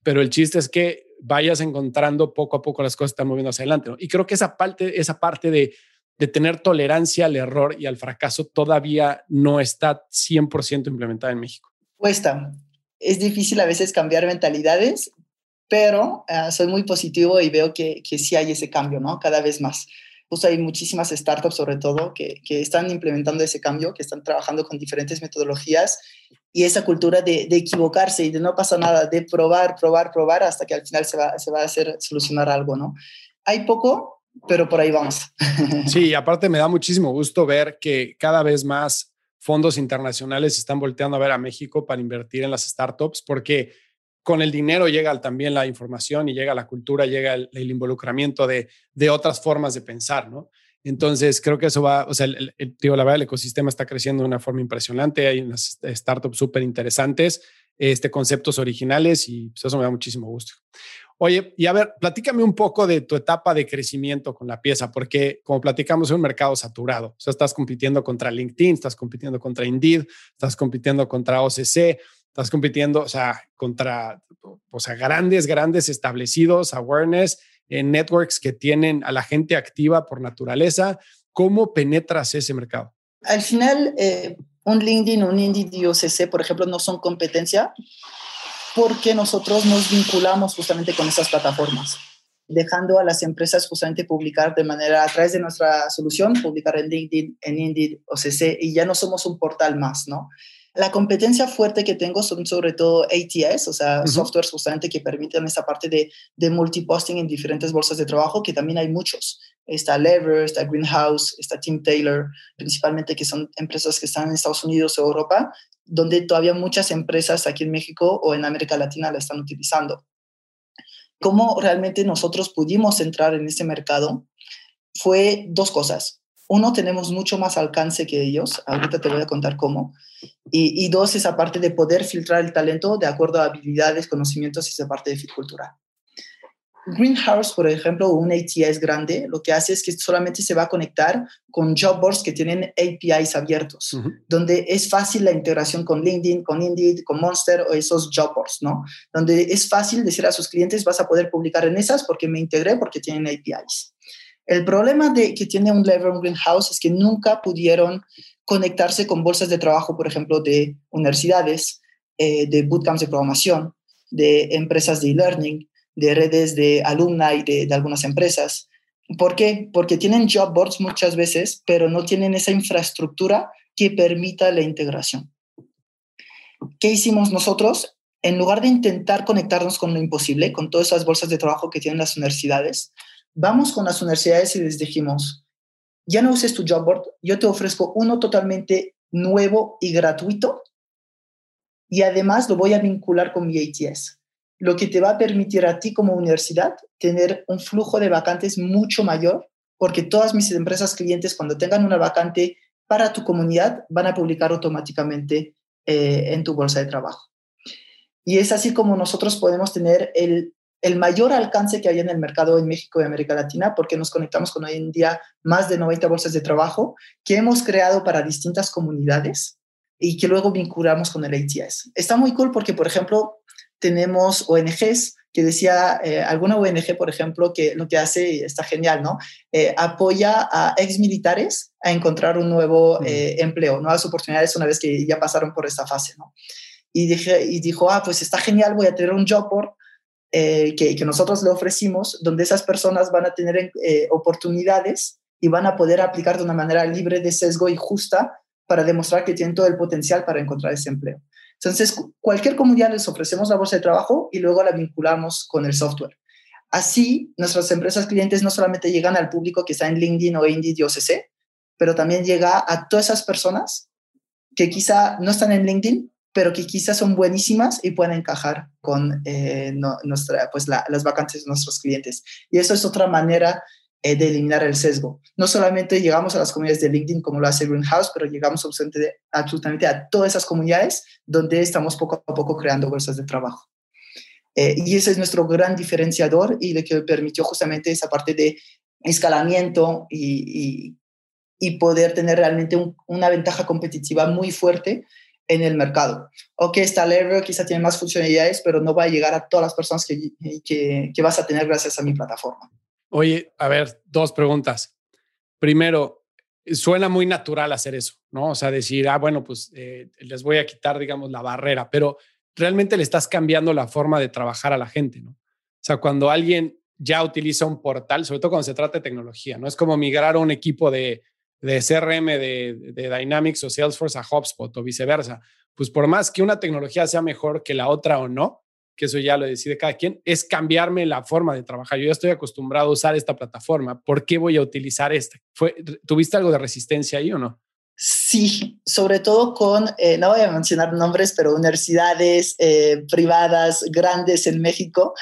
Pero el chiste es que vayas encontrando poco a poco las cosas están moviendo hacia adelante. ¿no? Y creo que esa parte, esa parte de, de tener tolerancia al error y al fracaso todavía no está 100% implementada en México. Cuesta. Es difícil a veces cambiar mentalidades, pero uh, soy muy positivo y veo que, que sí hay ese cambio, ¿no? Cada vez más pues hay muchísimas startups sobre todo que, que, están implementando ese cambio, que están trabajando con diferentes metodologías y esa cultura de, de, equivocarse y de no pasa nada, de probar, probar, probar hasta que al final se va, se va a hacer solucionar algo, ¿no? Hay poco, pero por ahí vamos. <laughs> Sí, aparte me da muchísimo gusto ver que cada vez más fondos internacionales están volteando a ver a México para invertir en las startups, porque con el dinero llega también la información y llega la cultura, llega el, involucramiento de, de, otras formas de pensar, ¿no? Entonces, creo que eso va, o sea, el, la verdad, el ecosistema está creciendo de una forma impresionante, hay unas startups súper interesantes, este, conceptos originales y pues, eso me da muchísimo gusto. Oye, y a ver, platícame un poco de tu etapa de crecimiento con la pieza, porque como platicamos, es un mercado saturado. O sea, estás compitiendo contra LinkedIn, estás compitiendo contra Indeed, estás compitiendo contra OCC, estás compitiendo, o sea, contra, o sea, grandes, grandes establecidos, awareness, en networks que tienen a la gente activa por naturaleza. ¿Cómo penetras ese mercado? Al final, eh, un LinkedIn, un Indeed OCC, por ejemplo, no son competencia porque nosotros nos vinculamos justamente con esas plataformas, dejando a las empresas justamente publicar de manera, a través de nuestra solución, publicar en LinkedIn, en Indeed, OCC, y ya no somos un portal más, ¿no? La competencia fuerte que tengo son sobre todo ATS, o sea, softwares justamente que permiten esa parte de, de multiposting en diferentes bolsas de trabajo, que también hay muchos. Está Lever, está Greenhouse, está Tim Taylor, principalmente que son empresas que están en Estados Unidos o Europa, donde todavía muchas empresas aquí en México o en América Latina la están utilizando. ¿Cómo realmente nosotros pudimos entrar en ese mercado? Fue dos cosas uno, tenemos mucho más alcance que ellos, ahorita te voy a contar cómo, y, dos, esa parte de poder filtrar el talento de acuerdo a habilidades, conocimientos y esa parte de fit cultural. Greenhouse, por ejemplo, un ATS grande, lo que hace es que solamente se va a conectar con job boards que tienen APIs abiertos, donde es fácil la integración con LinkedIn, con Indeed, con Monster o esos job boards, ¿no? Donde es fácil decir a sus clientes, vas a poder publicar en esas porque me integré, porque tienen APIs. El problema de, que tiene un Lever Greenhouse es que nunca pudieron conectarse con bolsas de trabajo, por ejemplo, de universidades, eh, de bootcamps de programación, de empresas de e-learning, de redes de alumni de, de algunas empresas. ¿Por qué? Porque tienen job boards muchas veces, pero no tienen esa infraestructura que permita la integración. ¿Qué hicimos nosotros? En lugar de intentar conectarnos con lo imposible, con todas esas bolsas de trabajo que tienen las universidades, vamos con las universidades y les dijimos, ya no uses tu job board, yo te ofrezco uno totalmente nuevo y gratuito y además lo voy a vincular con mi ATS, lo que te va a permitir a ti como universidad tener un flujo de vacantes mucho mayor porque todas mis empresas clientes cuando tengan una vacante para tu comunidad van a publicar automáticamente eh, en tu bolsa de trabajo. Y es así como nosotros podemos tener el el mayor alcance que hay en el mercado en México y América Latina, porque nos conectamos con hoy en día más de 90 bolsas de trabajo que hemos creado para distintas comunidades y que luego vinculamos con el ATS. Está muy cool porque, por ejemplo, tenemos ONGs que decía eh, alguna ONG, por ejemplo, que lo que hace está genial, ¿no? Eh, apoya a ex militares a encontrar un nuevo eh, empleo, nuevas oportunidades una vez que ya pasaron por esta fase, ¿no? Y, dije, y dijo, ah, pues está genial, voy a tener un job board eh, que, nosotros le ofrecimos, donde esas personas van a tener eh, oportunidades y van a poder aplicar de una manera libre de sesgo y justa para demostrar que tienen todo el potencial para encontrar ese empleo. Entonces, cualquier comunidad les ofrecemos la bolsa de trabajo y luego la vinculamos con el software. Así, nuestras empresas clientes no solamente llegan al público que está en LinkedIn o Indeed y OCC, pero también llega a todas esas personas que quizá no están en LinkedIn, pero que quizás son buenísimas y pueden encajar con eh, nuestra, pues las vacantes de nuestros clientes. Y eso es otra manera eh, de eliminar el sesgo. No solamente llegamos a las comunidades de LinkedIn como lo hace Greenhouse, pero llegamos absolutamente, absolutamente a todas esas comunidades donde estamos poco a poco creando bolsas de trabajo. Eh, y ese es nuestro gran diferenciador y lo que permitió justamente esa parte de escalamiento y, y, poder tener realmente una ventaja competitiva muy fuerte en el mercado. Ok, está Lever, quizá tiene más funcionalidades, pero no va a llegar a todas las personas que, que, que, vas a tener gracias a mi plataforma. Oye, a ver, dos preguntas. Primero, suena muy natural hacer eso, ¿no? O sea, decir, ah, bueno, pues eh, les voy a quitar, digamos, la barrera, pero realmente le estás cambiando la forma de trabajar a la gente, ¿no? O sea, cuando alguien ya utiliza un portal, sobre todo cuando se trata de tecnología, ¿no? Es como migrar a un equipo de de CRM de, Dynamics o Salesforce a HubSpot o viceversa. Pues por más que una tecnología sea mejor que la otra o no, que eso ya lo decide cada quien, es cambiarme la forma de trabajar. Yo ya estoy acostumbrado a usar esta plataforma. ¿Por qué voy a utilizar esta? ¿Fue, ¿Tuviste algo de resistencia ahí o no? Sí, sobre todo con, eh, no voy a mencionar nombres, pero universidades eh, privadas grandes en México,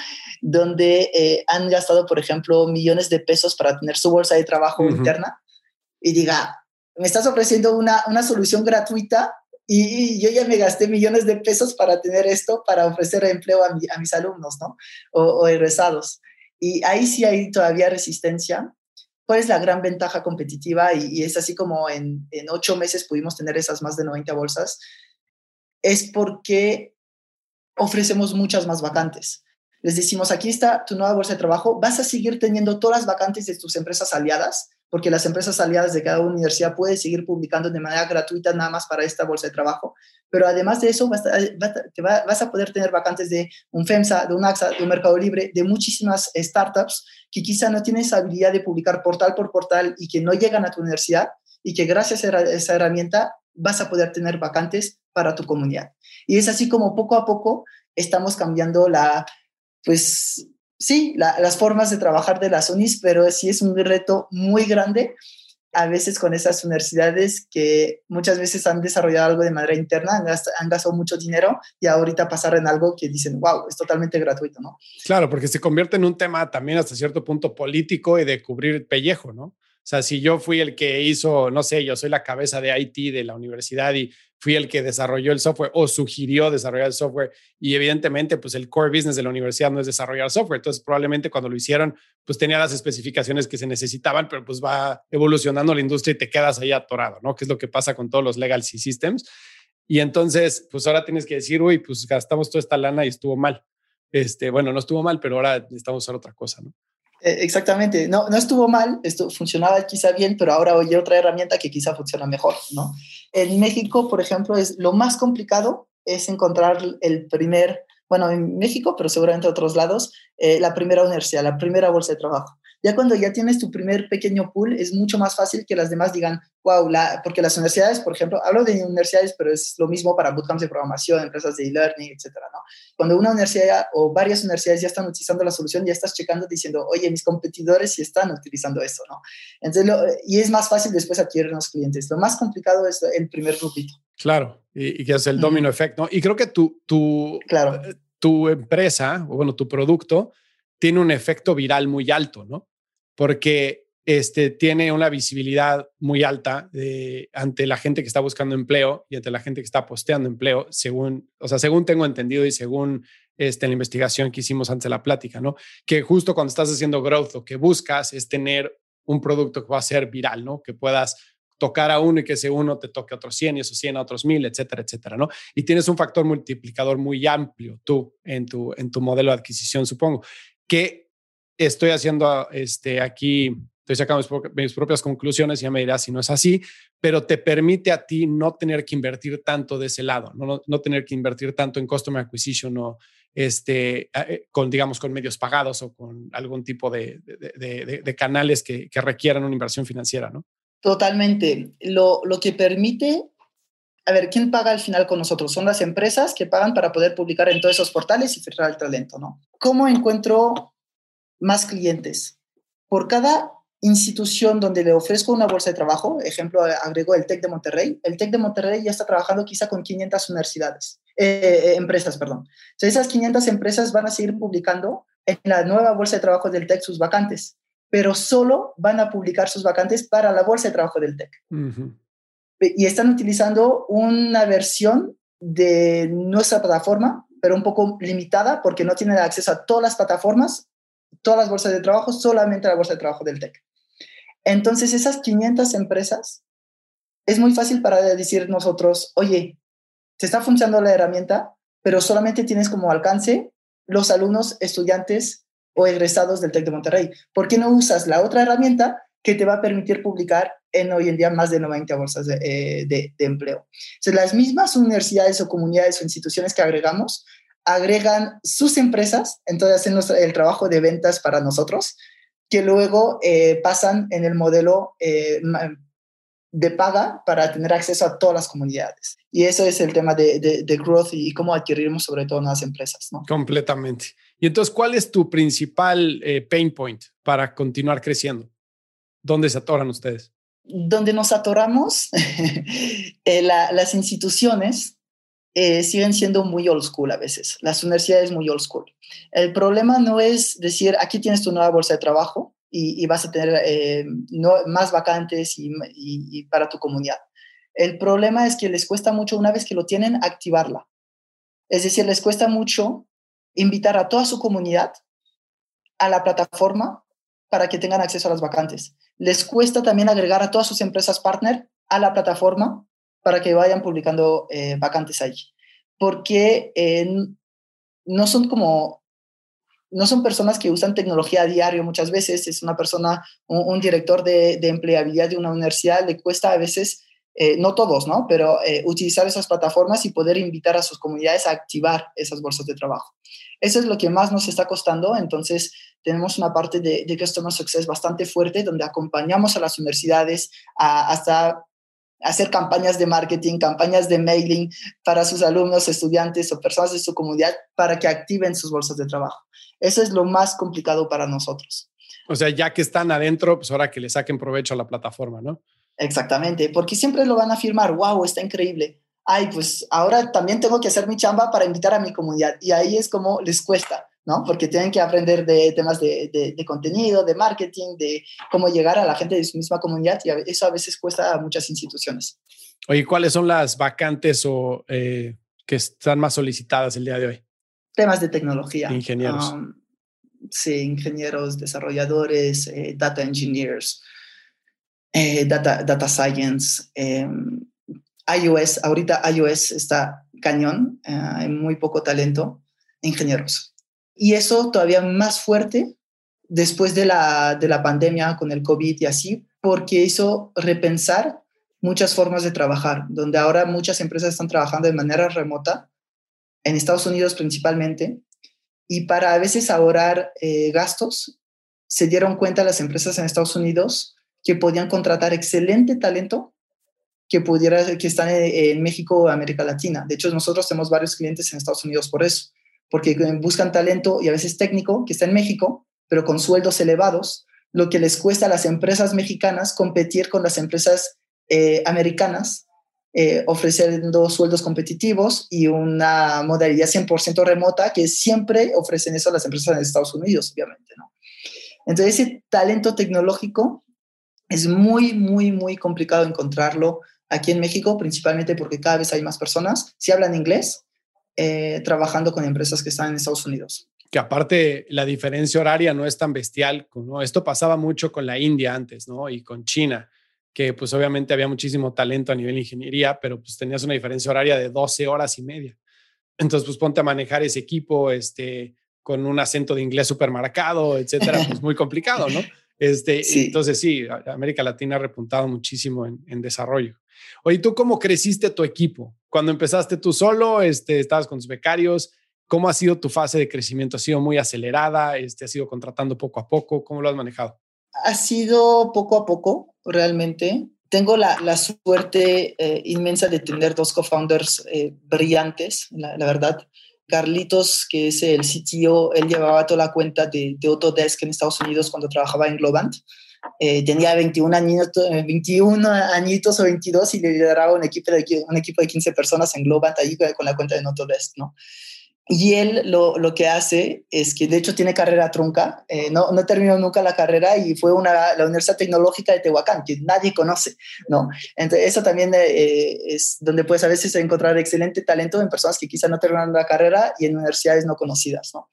donde eh, han gastado, por ejemplo, millones de pesos para tener su bolsa de trabajo interna y diga, me estás ofreciendo una, una solución gratuita y, yo ya me gasté millones de pesos para tener esto, para ofrecer empleo a, a mis alumnos, ¿no? O, o egresados. Y ahí sí hay todavía resistencia ¿Cuál es la gran ventaja competitiva? Y, es así como en, en, ocho meses pudimos tener esas más de 90 bolsas. Es porque ofrecemos muchas más vacantes. Les decimos, aquí está tu nueva bolsa de trabajo, vas a seguir teniendo todas las vacantes de tus empresas aliadas, porque las empresas aliadas de cada universidad pueden seguir publicando de manera gratuita nada más para esta bolsa de trabajo. Pero además de eso, vas a, vas a poder tener vacantes de un FEMSA, de un AXA, de un Mercado Libre, de muchísimas startups que quizá no tienen esa habilidad de publicar portal por portal y que no llegan a tu universidad y que gracias a esa herramienta vas a poder tener vacantes para tu comunidad. Y es así como poco a poco estamos cambiando la, pues sí, las formas de trabajar de las unis, pero sí es un reto muy grande a veces con esas universidades que muchas veces han desarrollado algo de manera interna, han gastado, mucho dinero y ahorita pasar en algo que dicen, wow, es totalmente gratuito, ¿no? Claro, porque se convierte en un tema también hasta cierto punto político y de cubrir el pellejo, ¿no? O sea, si yo fui el que hizo, no sé, yo soy la cabeza de IT de la universidad y fui el que desarrolló el software o sugirió desarrollar el software y evidentemente pues el core business de la universidad no es desarrollar software. Entonces probablemente cuando lo hicieron pues tenía las especificaciones que se necesitaban, pero pues va evolucionando la industria y te quedas ahí atorado, ¿no? Que es lo que pasa con todos los legacy systems. Y entonces pues ahora tienes que decir, uy, pues gastamos toda esta lana y estuvo mal. Este, bueno, no estuvo mal, pero ahora necesitamos hacer otra cosa, ¿no? Eh, exactamente, no, no estuvo mal, esto funcionaba quizá bien, pero ahora oye otra herramienta que quizá funciona mejor, ¿no? En México, por ejemplo, es lo más complicado es encontrar el primer, bueno, en México, pero seguramente en otros lados, eh, la primera universidad, la primera bolsa de trabajo. Ya cuando ya tienes tu primer pequeño pool, es mucho más fácil que las demás digan, wow, la, porque las universidades, por ejemplo, hablo de universidades, pero es lo mismo para bootcamps de programación, empresas de e-learning, etcétera, ¿no? Cuando una universidad o varias universidades ya están utilizando la solución, ya estás checando diciendo, oye, mis competidores sí están utilizando esto, ¿no? Entonces, y es más fácil después adquirir los clientes. Lo más complicado es el primer grupito. Claro, y, que es el domino effect, ¿no? Y creo que tu, tu, claro. Eh, tu empresa, o bueno, tu producto, tiene un efecto viral muy alto, ¿no? Porque este, tiene una visibilidad muy alta ante la gente que está buscando empleo y ante la gente que está posteando empleo, según, o sea, según tengo entendido y según este, la investigación que hicimos antes de la plática, ¿no? Que justo cuando estás haciendo growth, lo que buscas es tener un producto que va a ser viral, ¿no? Que puedas tocar a uno y que ese uno te toque a otros 100 y esos 100 a otros 1000, etcétera, etcétera, ¿no? Y tienes un factor multiplicador muy amplio tú en tu, en tu modelo de adquisición, supongo, que estoy haciendo este, aquí, estoy sacando mis, propias conclusiones y ya me dirás si no es así, pero te permite a ti no tener que invertir tanto de ese lado, no, no, tener que invertir tanto en customer acquisition o este, eh, con, digamos, con medios pagados o con algún tipo de, canales que, que, requieran una inversión financiera, ¿no? Totalmente. Lo, lo que permite a ver, ¿quién paga al final con nosotros? Son las empresas que pagan para poder publicar en todos esos portales y filtrar el talento, ¿no? ¿Cómo encuentro más clientes. Por cada institución donde le ofrezco una bolsa de trabajo, ejemplo, agrego el TEC de Monterrey, el TEC de Monterrey ya está trabajando quizá con 500 universidades, eh, eh, empresas, perdón. Entonces, esas 500 empresas van a seguir publicando en la nueva bolsa de trabajo del TEC sus vacantes, pero solo van a publicar sus vacantes para la bolsa de trabajo del TEC. Y están utilizando una versión de nuestra plataforma, pero un poco limitada porque no tienen acceso a todas las plataformas todas las bolsas de trabajo, solamente la bolsa de trabajo del TEC. Entonces, esas 500 empresas, es muy fácil para decir nosotros, oye, te está funcionando la herramienta, pero solamente tienes como alcance los alumnos, estudiantes o egresados del TEC de Monterrey. ¿Por qué no usas la otra herramienta que te va a permitir publicar en hoy en día más de 90 bolsas de, eh, de, de empleo? Entonces, las mismas universidades o comunidades o instituciones que agregamos agregan sus empresas, entonces hacen el trabajo de ventas para nosotros, que luego eh, pasan en el modelo eh, de paga para tener acceso a todas las comunidades. Y eso es el tema de, de, growth y, cómo adquirimos sobre todo nuevas empresas. ¿no? Completamente. Y entonces, ¿cuál es tu principal eh, pain point para continuar creciendo? ¿Dónde se atoran ustedes? Donde nos atoramos, <laughs> las instituciones eh, siguen siendo muy old school a veces. Las universidades muy old school. El problema no es decir, aquí tienes tu nueva bolsa de trabajo, y, vas a tener eh, más vacantes y, para tu comunidad. El problema es que les cuesta mucho, una vez que lo tienen, activarla. Es decir, les cuesta mucho invitar a toda su comunidad a la plataforma para que tengan acceso a las vacantes. Les cuesta también agregar a todas sus empresas partner a la plataforma para que vayan publicando eh, vacantes allí. Porque eh, no son como no son personas que usan tecnología a diario muchas veces, es una persona, un, director de, empleabilidad de una universidad, le cuesta a veces, eh, no todos, ¿no? Pero utilizar esas plataformas y poder invitar a sus comunidades a activar esas bolsas de trabajo. Eso es lo que más nos está costando, entonces tenemos una parte de, de Customer Success bastante fuerte donde acompañamos a las universidades hasta hacer campañas de marketing, campañas de mailing para sus alumnos, estudiantes o personas de su comunidad para que activen sus bolsas de trabajo. Eso es lo más complicado para nosotros. O sea, ya que están adentro, pues ahora que le saquen provecho a la plataforma, ¿no? Exactamente, porque siempre lo van a afirmar, wow, está increíble. Ay, pues ahora también tengo que hacer mi chamba para invitar a mi comunidad. Y ahí es como les cuesta, ¿no? Porque tienen que aprender de temas de, de, contenido, de marketing, de cómo llegar a la gente de su misma comunidad. Y eso a veces cuesta a muchas instituciones. Oye, ¿cuáles son las vacantes o eh, que están más solicitadas el día de hoy? temas de tecnología. Ingenieros. Um, sí, ingenieros, desarrolladores, eh, data engineers, eh, data, data science, em, iOS. Ahorita iOS está cañón, hay muy poco talento, ingenieros. Y eso todavía más fuerte después de la, de la pandemia con el COVID y así, porque hizo repensar muchas formas de trabajar, donde ahora muchas empresas están trabajando de manera remota en Estados Unidos principalmente, y para a veces ahorrar eh, gastos, se dieron cuenta las empresas en Estados Unidos que podían contratar excelente talento que pudiera que están en, México o América Latina. De hecho, nosotros tenemos varios clientes en Estados Unidos por eso, porque buscan talento y a veces técnico que está en México, pero con sueldos elevados, lo que les cuesta a las empresas mexicanas competir con las empresas eh, americanas eh, ofreciendo sueldos competitivos y una modalidad 100% remota que siempre ofrecen eso a las empresas en Estados Unidos, obviamente, ¿no? Entonces, ese talento tecnológico es muy, muy, muy complicado encontrarlo aquí en México, principalmente porque cada vez hay más personas, si hablan inglés, eh, trabajando con empresas que están en Estados Unidos. Que aparte la diferencia horaria no es tan bestial, como esto pasaba mucho con la India antes, ¿no? Y con China que pues obviamente había muchísimo talento a nivel de ingeniería, pero pues tenías una diferencia horaria de 12 horas y media. Entonces, pues ponte a manejar ese equipo este, con un acento de inglés súper marcado, etcétera, pues muy complicado, ¿no? Este, <laughs> Entonces, sí, América Latina ha repuntado muchísimo en, en, desarrollo. Oye, ¿tú cómo creciste tu equipo? Cuando empezaste tú solo, este, estabas con tus becarios, ¿cómo ha sido tu fase de crecimiento? ¿Ha sido muy acelerada? Este, ¿Has ido contratando poco a poco? ¿Cómo lo has manejado? Ha sido poco a poco, realmente. Tengo la, la suerte eh, inmensa de tener dos co-founders eh, brillantes, la, verdad. Carlitos, que es el CTO, él llevaba toda la cuenta de, de Autodesk en Estados Unidos cuando trabajaba en Globant. Eh, tenía 21 añitos, 21 añitos o 22 y lideraba un equipo de, un equipo de 15 personas en Globant ahí con la cuenta de Autodesk, ¿no? Y él lo, lo, que hace es que de hecho tiene carrera trunca, eh, no, no terminó nunca la carrera y fue una, la Universidad Tecnológica de Tehuacán, que nadie conoce, ¿no? Entonces eso también eh, es donde puedes a veces encontrar excelente talento en personas que quizá no terminaron la carrera y en universidades no conocidas, ¿no?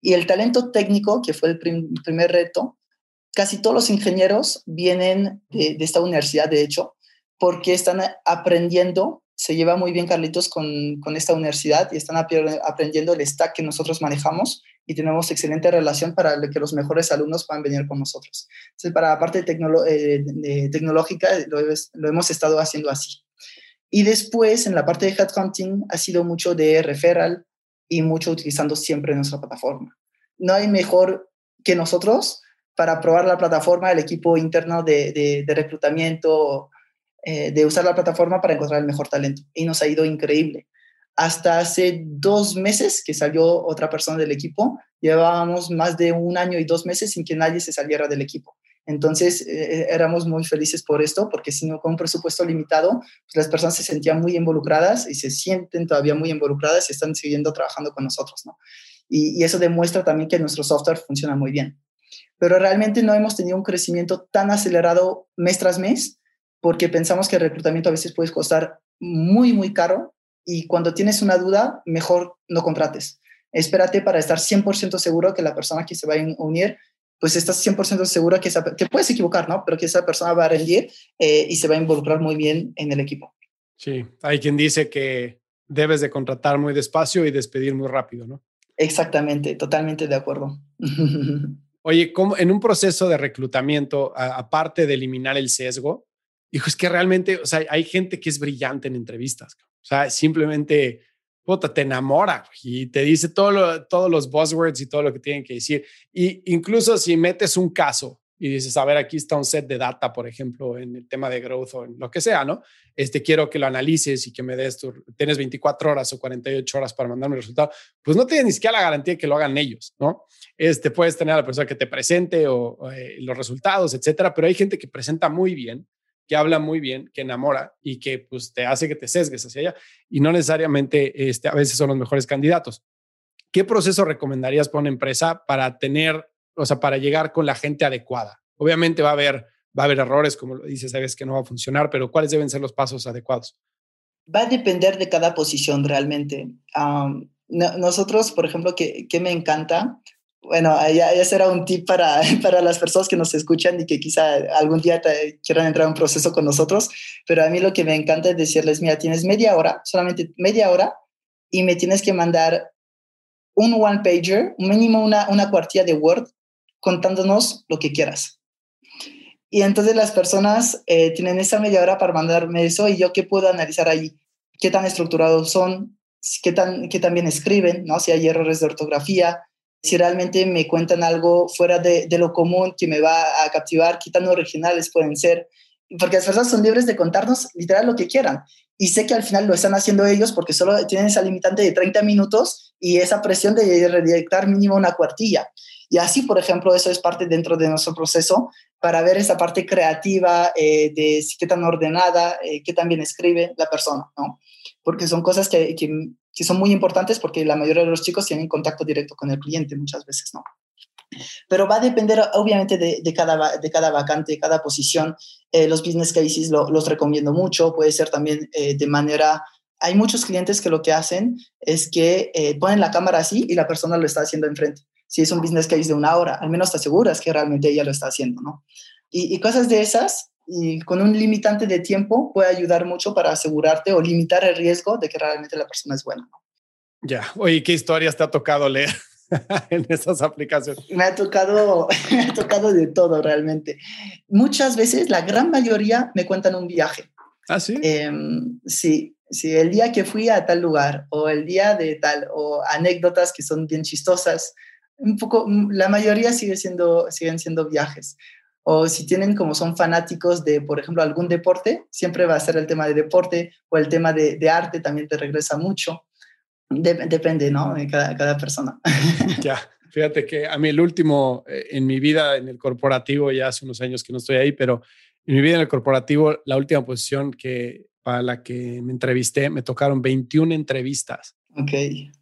Y el talento técnico, que fue el primer reto, casi todos los ingenieros vienen de, de esta universidad, de hecho, porque están aprendiendo se lleva muy bien Carlitos con, con, esta universidad y están aprendiendo el stack que nosotros manejamos y tenemos excelente relación para que los mejores alumnos puedan venir con nosotros. Entonces, para la parte eh, de, tecnológica lo, lo, hemos estado haciendo así. Y después, en la parte de headhunting, ha sido mucho de referral y mucho utilizando siempre nuestra plataforma. No hay mejor que nosotros para probar la plataforma, el equipo interno de, de reclutamiento eh, de usar la plataforma para encontrar el mejor talento. Y nos ha ido increíble. Hasta hace dos meses que salió otra persona del equipo, llevábamos más de un año y dos meses sin que nadie se saliera del equipo. Entonces, eh, eh, éramos muy felices por esto, porque si no con un presupuesto limitado, pues las personas se sentían muy involucradas y se sienten todavía muy involucradas y están siguiendo trabajando con nosotros, ¿no? Y eso demuestra también que nuestro software funciona muy bien. Pero realmente no hemos tenido un crecimiento tan acelerado mes tras mes, porque pensamos que el reclutamiento a veces puede costar muy, muy caro y cuando tienes una duda, mejor no contrates. Espérate para estar 100% seguro que la persona que se va a unir, pues estás 100% seguro que te puedes equivocar, ¿no? Pero que esa persona va a rendir eh, y se va a involucrar muy bien en el equipo. Sí, hay quien dice que debes de contratar muy despacio y despedir muy rápido, ¿no? Exactamente, totalmente de acuerdo. <laughs> Oye, ¿cómo, en un proceso de reclutamiento, aparte de eliminar el sesgo, dijo, es que realmente, o sea, hay gente que es brillante en entrevistas. O sea, simplemente, puta, te enamora y te dice todo todos los buzzwords y todo lo que tienen que decir. Y incluso si metes un caso y dices, a ver, aquí está un set de data, por ejemplo, en el tema de growth o en lo que sea, ¿no? Este, quiero que lo analices y que me des tu, tienes 24 horas o 48 horas para mandarme el resultado, pues no tienes ni siquiera la garantía de que lo hagan ellos, ¿no? Este, puedes tener a la persona que te presente o, eh, los resultados, etcétera, pero hay gente que presenta muy bien que habla muy bien, que enamora y que pues te hace que te sesgues hacia allá y no necesariamente este, a veces son los mejores candidatos. ¿Qué proceso recomendarías para una empresa para tener, o sea, para llegar con la gente adecuada? Obviamente va a haber, va a haber errores, como lo dices, sabes que no va a funcionar, pero ¿cuáles deben ser los pasos adecuados? Va a depender de cada posición realmente. nosotros, por ejemplo, que, que me encanta, bueno, ya, ya, será un tip para, <laughs> para las personas que nos escuchan y que quizá algún día quieran entrar en un proceso con nosotros, pero a mí lo que me encanta es decirles, mira, tienes media hora, solamente media hora, y me tienes que mandar un one pager, mínimo una, una cuartilla de Word, contándonos lo que quieras. Y entonces las personas eh, tienen esa media hora para mandarme eso y yo qué puedo analizar ahí, qué tan estructurados son, qué tan, qué tan bien escriben, ¿no? si hay errores de ortografía, si realmente me cuentan algo fuera de, lo común que me va a captivar, qué tan originales pueden ser, porque las personas son libres de contarnos literal lo que quieran. Y sé que al final lo están haciendo ellos porque solo tienen esa limitante de 30 minutos y esa presión de redactar mínimo una cuartilla. Y así, por ejemplo, eso es parte dentro de nuestro proceso para ver esa parte creativa eh, de qué tan ordenada, eh, qué tan bien escribe la persona, ¿no? Porque son cosas que, que, son muy importantes porque la mayoría de los chicos tienen contacto directo con el cliente muchas veces, ¿no? Pero va a depender obviamente de, de, cada, de cada vacante, de cada posición. Eh, los business cases los recomiendo mucho, puede ser también eh, de manera... Hay muchos clientes que lo que hacen es que eh, ponen la cámara así y la persona lo está haciendo enfrente. Si es un business case de una hora, al menos te aseguras que realmente ella lo está haciendo, ¿no? Y, y cosas de esas y con un limitante de tiempo puede ayudar mucho para asegurarte o limitar el riesgo de que realmente la persona es buena. Ya, oye, ¿qué historias te ha tocado leer <laughs> en esas aplicaciones? Me ha tocado, <laughs> me ha tocado de todo realmente. Muchas veces, la gran mayoría me cuentan un viaje. Ah, sí. Em, sí, sí, el día que fui a tal lugar o el día de tal o anécdotas que son bien chistosas. Un poco, la mayoría sigue siendo, siguen siendo viajes o si tienen como son fanáticos de, por ejemplo, algún deporte, siempre va a ser el tema de deporte o el tema de, de arte, también te regresa mucho. depende, ¿no? De cada, cada persona. <laughs> ya, fíjate que a mí el último eh, en mi vida en el corporativo, ya hace unos años que no estoy ahí, pero en mi vida en el corporativo, la última posición que para la que me entrevisté, me tocaron 21 entrevistas. Ok,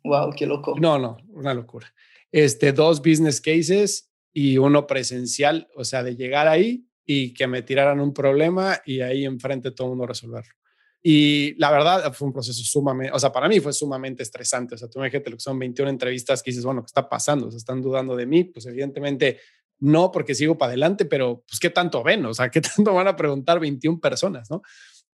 wow, qué loco. No, no, una locura. Este, dos business cases y uno presencial, o sea, de llegar ahí y que me tiraran un problema y ahí enfrente todo mundo resolverlo. Y la verdad fue un proceso sumamente, o sea, para mí fue sumamente estresante. O sea, tú imagínate lo que son 21 entrevistas que dices, bueno, ¿qué está pasando? ¿Se están dudando de mí? Pues evidentemente no, porque sigo para adelante, pero pues qué tanto ven, o sea, qué <laughs> tanto van a preguntar 21 personas, ¿no?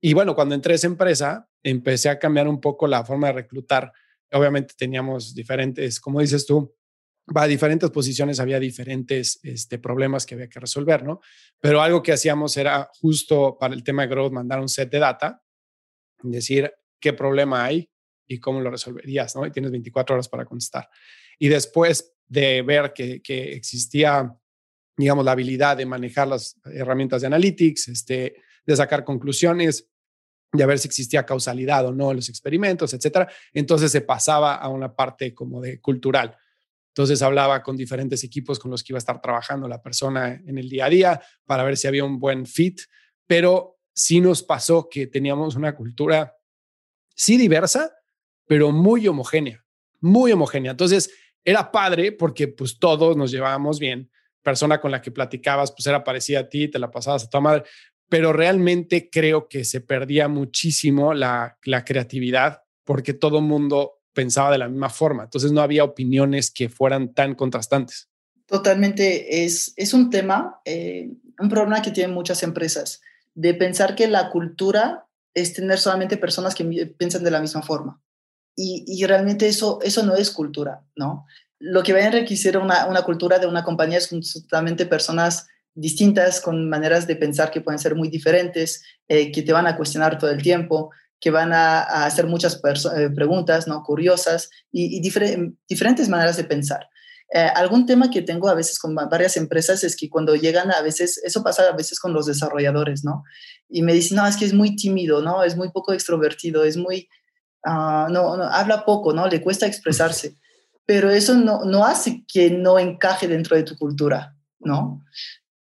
Y bueno, cuando entré a esa empresa, empecé a cambiar un poco la forma de reclutar. Obviamente teníamos diferentes, como dices tú, a diferentes posiciones había diferentes este, problemas que había que resolver, ¿no? Pero algo que hacíamos era justo para el tema de growth mandar un set de data, decir qué problema hay y cómo lo resolverías, ¿no? Y tienes 24 horas para contestar. Y después de ver que, que existía, digamos, la habilidad de manejar las herramientas de analytics, este, de sacar conclusiones, de ver si existía causalidad o no en los experimentos, etcétera. Entonces se pasaba a una parte como de cultural. Entonces hablaba con diferentes equipos con los que iba a estar trabajando la persona en el día a día para ver si había un buen fit, pero sí nos pasó que teníamos una cultura, sí diversa, pero muy homogénea, muy homogénea. Entonces era padre porque pues todos nos llevábamos bien. Persona con la que platicabas pues era parecida a ti, te la pasabas a tu madre, pero realmente creo que se perdía muchísimo la, la creatividad porque todo mundo pensaba de la misma forma. Entonces no había opiniones que fueran tan contrastantes. Totalmente, es, es un tema, eh, un problema que tienen muchas empresas, de pensar que la cultura es tener solamente personas que piensan de la misma forma. Y, y realmente eso, eso no es cultura, ¿no? Lo que va a enriquecer una, una cultura de una compañía es totalmente personas distintas, con maneras de pensar que pueden ser muy diferentes, eh, que te van a cuestionar todo el tiempo, que van a, hacer muchas eh, preguntas ¿no? curiosas y, diferentes maneras de pensar. Eh, algún tema que tengo a veces con varias empresas es que cuando llegan a veces, eso pasa a veces con los desarrolladores, ¿no? Y me dicen, no, es que es muy tímido, ¿no? Es muy poco extrovertido, es muy, ah, no, no, habla poco, ¿no? Le cuesta expresarse. Pero eso no, no hace que no encaje dentro de tu cultura, ¿no?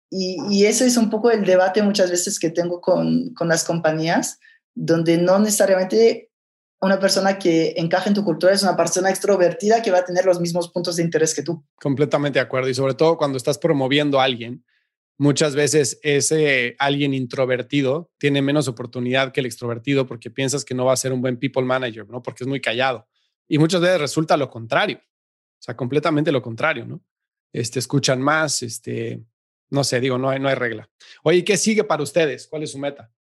Y, y ese es un poco el debate muchas veces que tengo con, con las compañías, donde no necesariamente una persona que encaja en tu cultura es una persona extrovertida que va a tener los mismos puntos de interés que tú. Completamente de acuerdo. Y sobre todo cuando estás promoviendo a alguien, muchas veces ese alguien introvertido tiene menos oportunidad que el extrovertido porque piensas que no va a ser un buen people manager, ¿no? Porque es muy callado. Y muchas veces resulta lo contrario. O sea, completamente lo contrario, ¿no? Este, escuchan más, este, no sé, digo, no hay, no hay regla. Oye, ¿qué sigue para ustedes? ¿Cuál es su meta?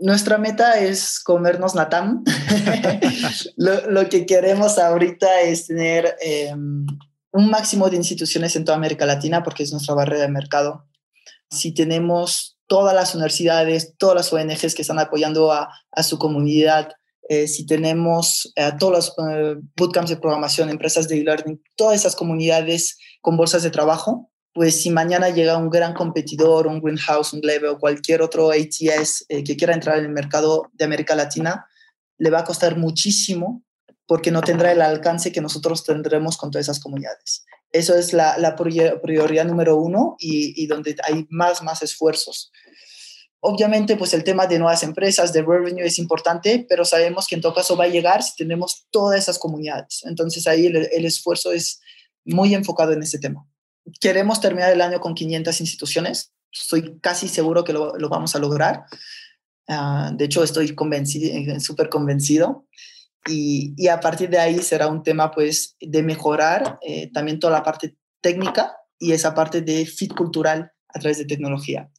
Nuestra meta es comernos Natam. <laughs> lo, que queremos ahorita es tener em, un máximo de instituciones en toda América Latina porque es nuestra barrera de mercado. Si tenemos todas las universidades, todas las ONGs que están apoyando a, su comunidad, eh, si tenemos eh, todos los eh, bootcamps de programación, empresas de e-learning, todas esas comunidades con bolsas de trabajo, pues si mañana llega un gran competidor, un Greenhouse, un Glebe o cualquier otro ATS eh, que quiera entrar en el mercado de América Latina, le va a costar muchísimo porque no tendrá el alcance que nosotros tendremos con todas esas comunidades. Eso es la, prioridad número uno y, donde hay más, más esfuerzos. Obviamente, pues el tema de nuevas empresas, de revenue es importante, pero sabemos que en todo caso va a llegar si tenemos todas esas comunidades. Entonces ahí el esfuerzo es muy enfocado en ese tema queremos terminar el año con 500 instituciones. Estoy casi seguro que lo, vamos a lograr. Ah, de hecho, estoy convencido, eh, súper convencido. Y, a partir de ahí será un tema pues de mejorar eh, también toda la parte técnica y esa parte de fit cultural a través de tecnología.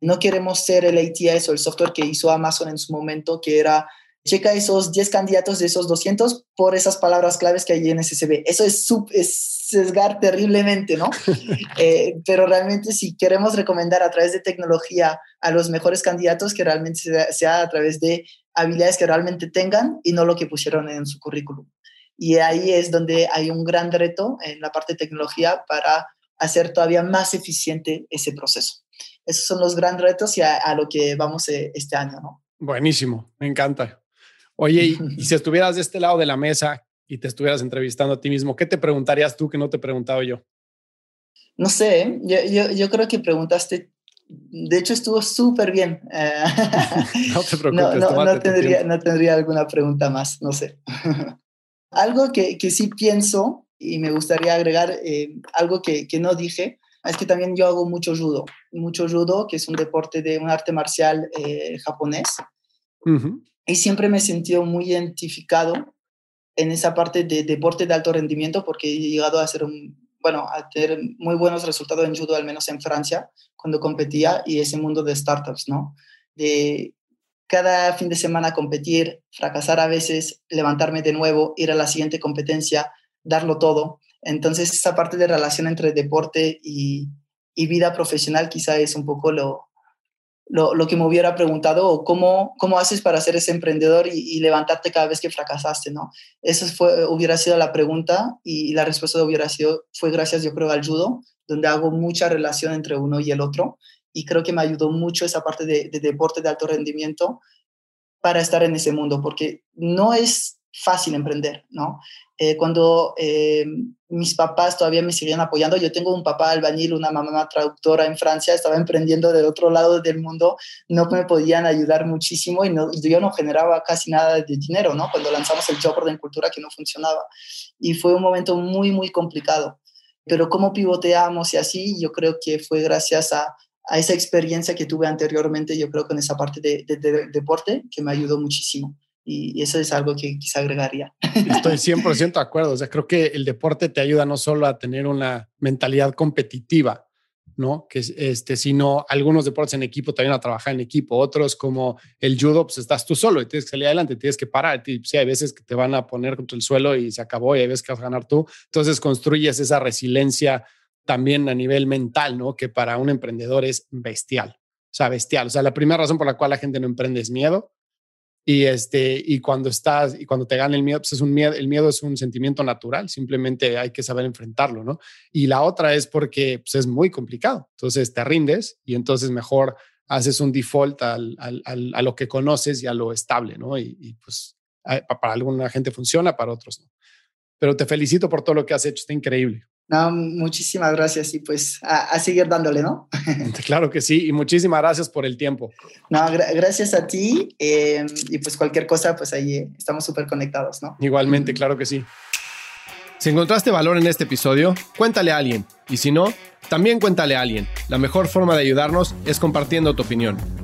No queremos ser el ATS o el software que hizo Amazon en su momento, que era checa esos 10 candidatos de esos 200 por esas palabras claves que hay en SSB. Eso es, es sesgar terriblemente, ¿no? <laughs> Eh, pero realmente si queremos recomendar a través de tecnología a los mejores candidatos, que realmente sea, a través de habilidades que realmente tengan y no lo que pusieron en su currículum. Y ahí es donde hay un gran reto en la parte de tecnología para hacer todavía más eficiente ese proceso. Esos son los grandes retos y a, lo que vamos eh, este año, ¿no? Buenísimo, me encanta. Oye, y, si estuvieras de este lado de la mesa y te estuvieras entrevistando a ti mismo, ¿qué te preguntarías tú que no te he preguntado yo? No sé, yo, yo, creo que preguntaste, de hecho estuvo súper bien. <laughs> no te preocupes, no, no, tendría, no, tendría, alguna pregunta más, no sé. <laughs> algo que, que, sí pienso y me gustaría agregar, eh, algo que, que, no dije, es que también yo hago mucho judo, mucho judo, que es un deporte de un arte marcial eh, japonés. Y siempre me he sentido muy identificado en esa parte de deporte de alto rendimiento porque he llegado a hacer un, bueno, a tener muy buenos resultados en judo, al menos en Francia, cuando competía y ese mundo de startups, ¿no? De cada fin de semana competir, fracasar a veces, levantarme de nuevo, ir a la siguiente competencia, darlo todo. Entonces, esa parte de relación entre deporte y, y vida profesional quizá es un poco lo, lo, lo, que me hubiera preguntado, cómo, cómo haces para ser ese emprendedor y, levantarte cada vez que fracasaste, ¿no? Esa fue, hubiera sido la pregunta y la respuesta hubiera sido, fue gracias yo creo al judo, donde hago mucha relación entre uno y el otro y creo que me ayudó mucho esa parte de, de deporte de alto rendimiento para estar en ese mundo, porque no es fácil emprender, ¿no? Eh, cuando eh, mis papás todavía me seguían apoyando, yo tengo un papá albañil, una mamá traductora en Francia, estaba emprendiendo del otro lado del mundo, no me podían ayudar muchísimo y, yo no generaba casi nada de dinero, ¿no? Cuando lanzamos el Job en Cultura que no funcionaba. Y fue un momento muy, muy complicado. Pero cómo pivoteamos y así, yo creo que fue gracias a, a esa experiencia que tuve anteriormente, yo creo con esa parte de deporte que me ayudó muchísimo y eso es algo que quizá agregaría. Estoy <laughs> 100% de acuerdo. O sea, creo que el deporte te ayuda no solo a tener una mentalidad competitiva, ¿no? Que este, sino algunos deportes en equipo ayudan a trabajar en equipo, otros como el judo, pues estás tú solo y tienes que salir adelante, tienes que parar. Sí, hay veces que te van a poner contra el suelo y se acabó y hay veces que vas a ganar tú. Entonces construyes esa resiliencia también a nivel mental, ¿no? Que para un emprendedor es bestial. O sea, bestial. O sea, la primera razón por la cual la gente no emprende es miedo y, este, y cuando estás y cuando te gana el miedo, pues es un miedo, el miedo es un sentimiento natural, simplemente hay que saber enfrentarlo, ¿no? Y la otra es porque pues, es muy complicado, entonces te rindes y entonces mejor haces un default al, al, a lo que conoces y a lo estable, ¿no? Y, y pues para alguna gente funciona, para otros no. Pero te felicito por todo lo que has hecho, está increíble. No, muchísimas gracias y pues a, seguir dándole, ¿no? <laughs> claro que sí, y muchísimas gracias por el tiempo. No, gracias a ti em, y pues cualquier cosa, pues ahí eh, estamos súper conectados, ¿no? Igualmente, claro que sí. Si encontraste valor en este episodio, cuéntale a alguien. Y si no, también cuéntale a alguien. La mejor forma de ayudarnos es compartiendo tu opinión.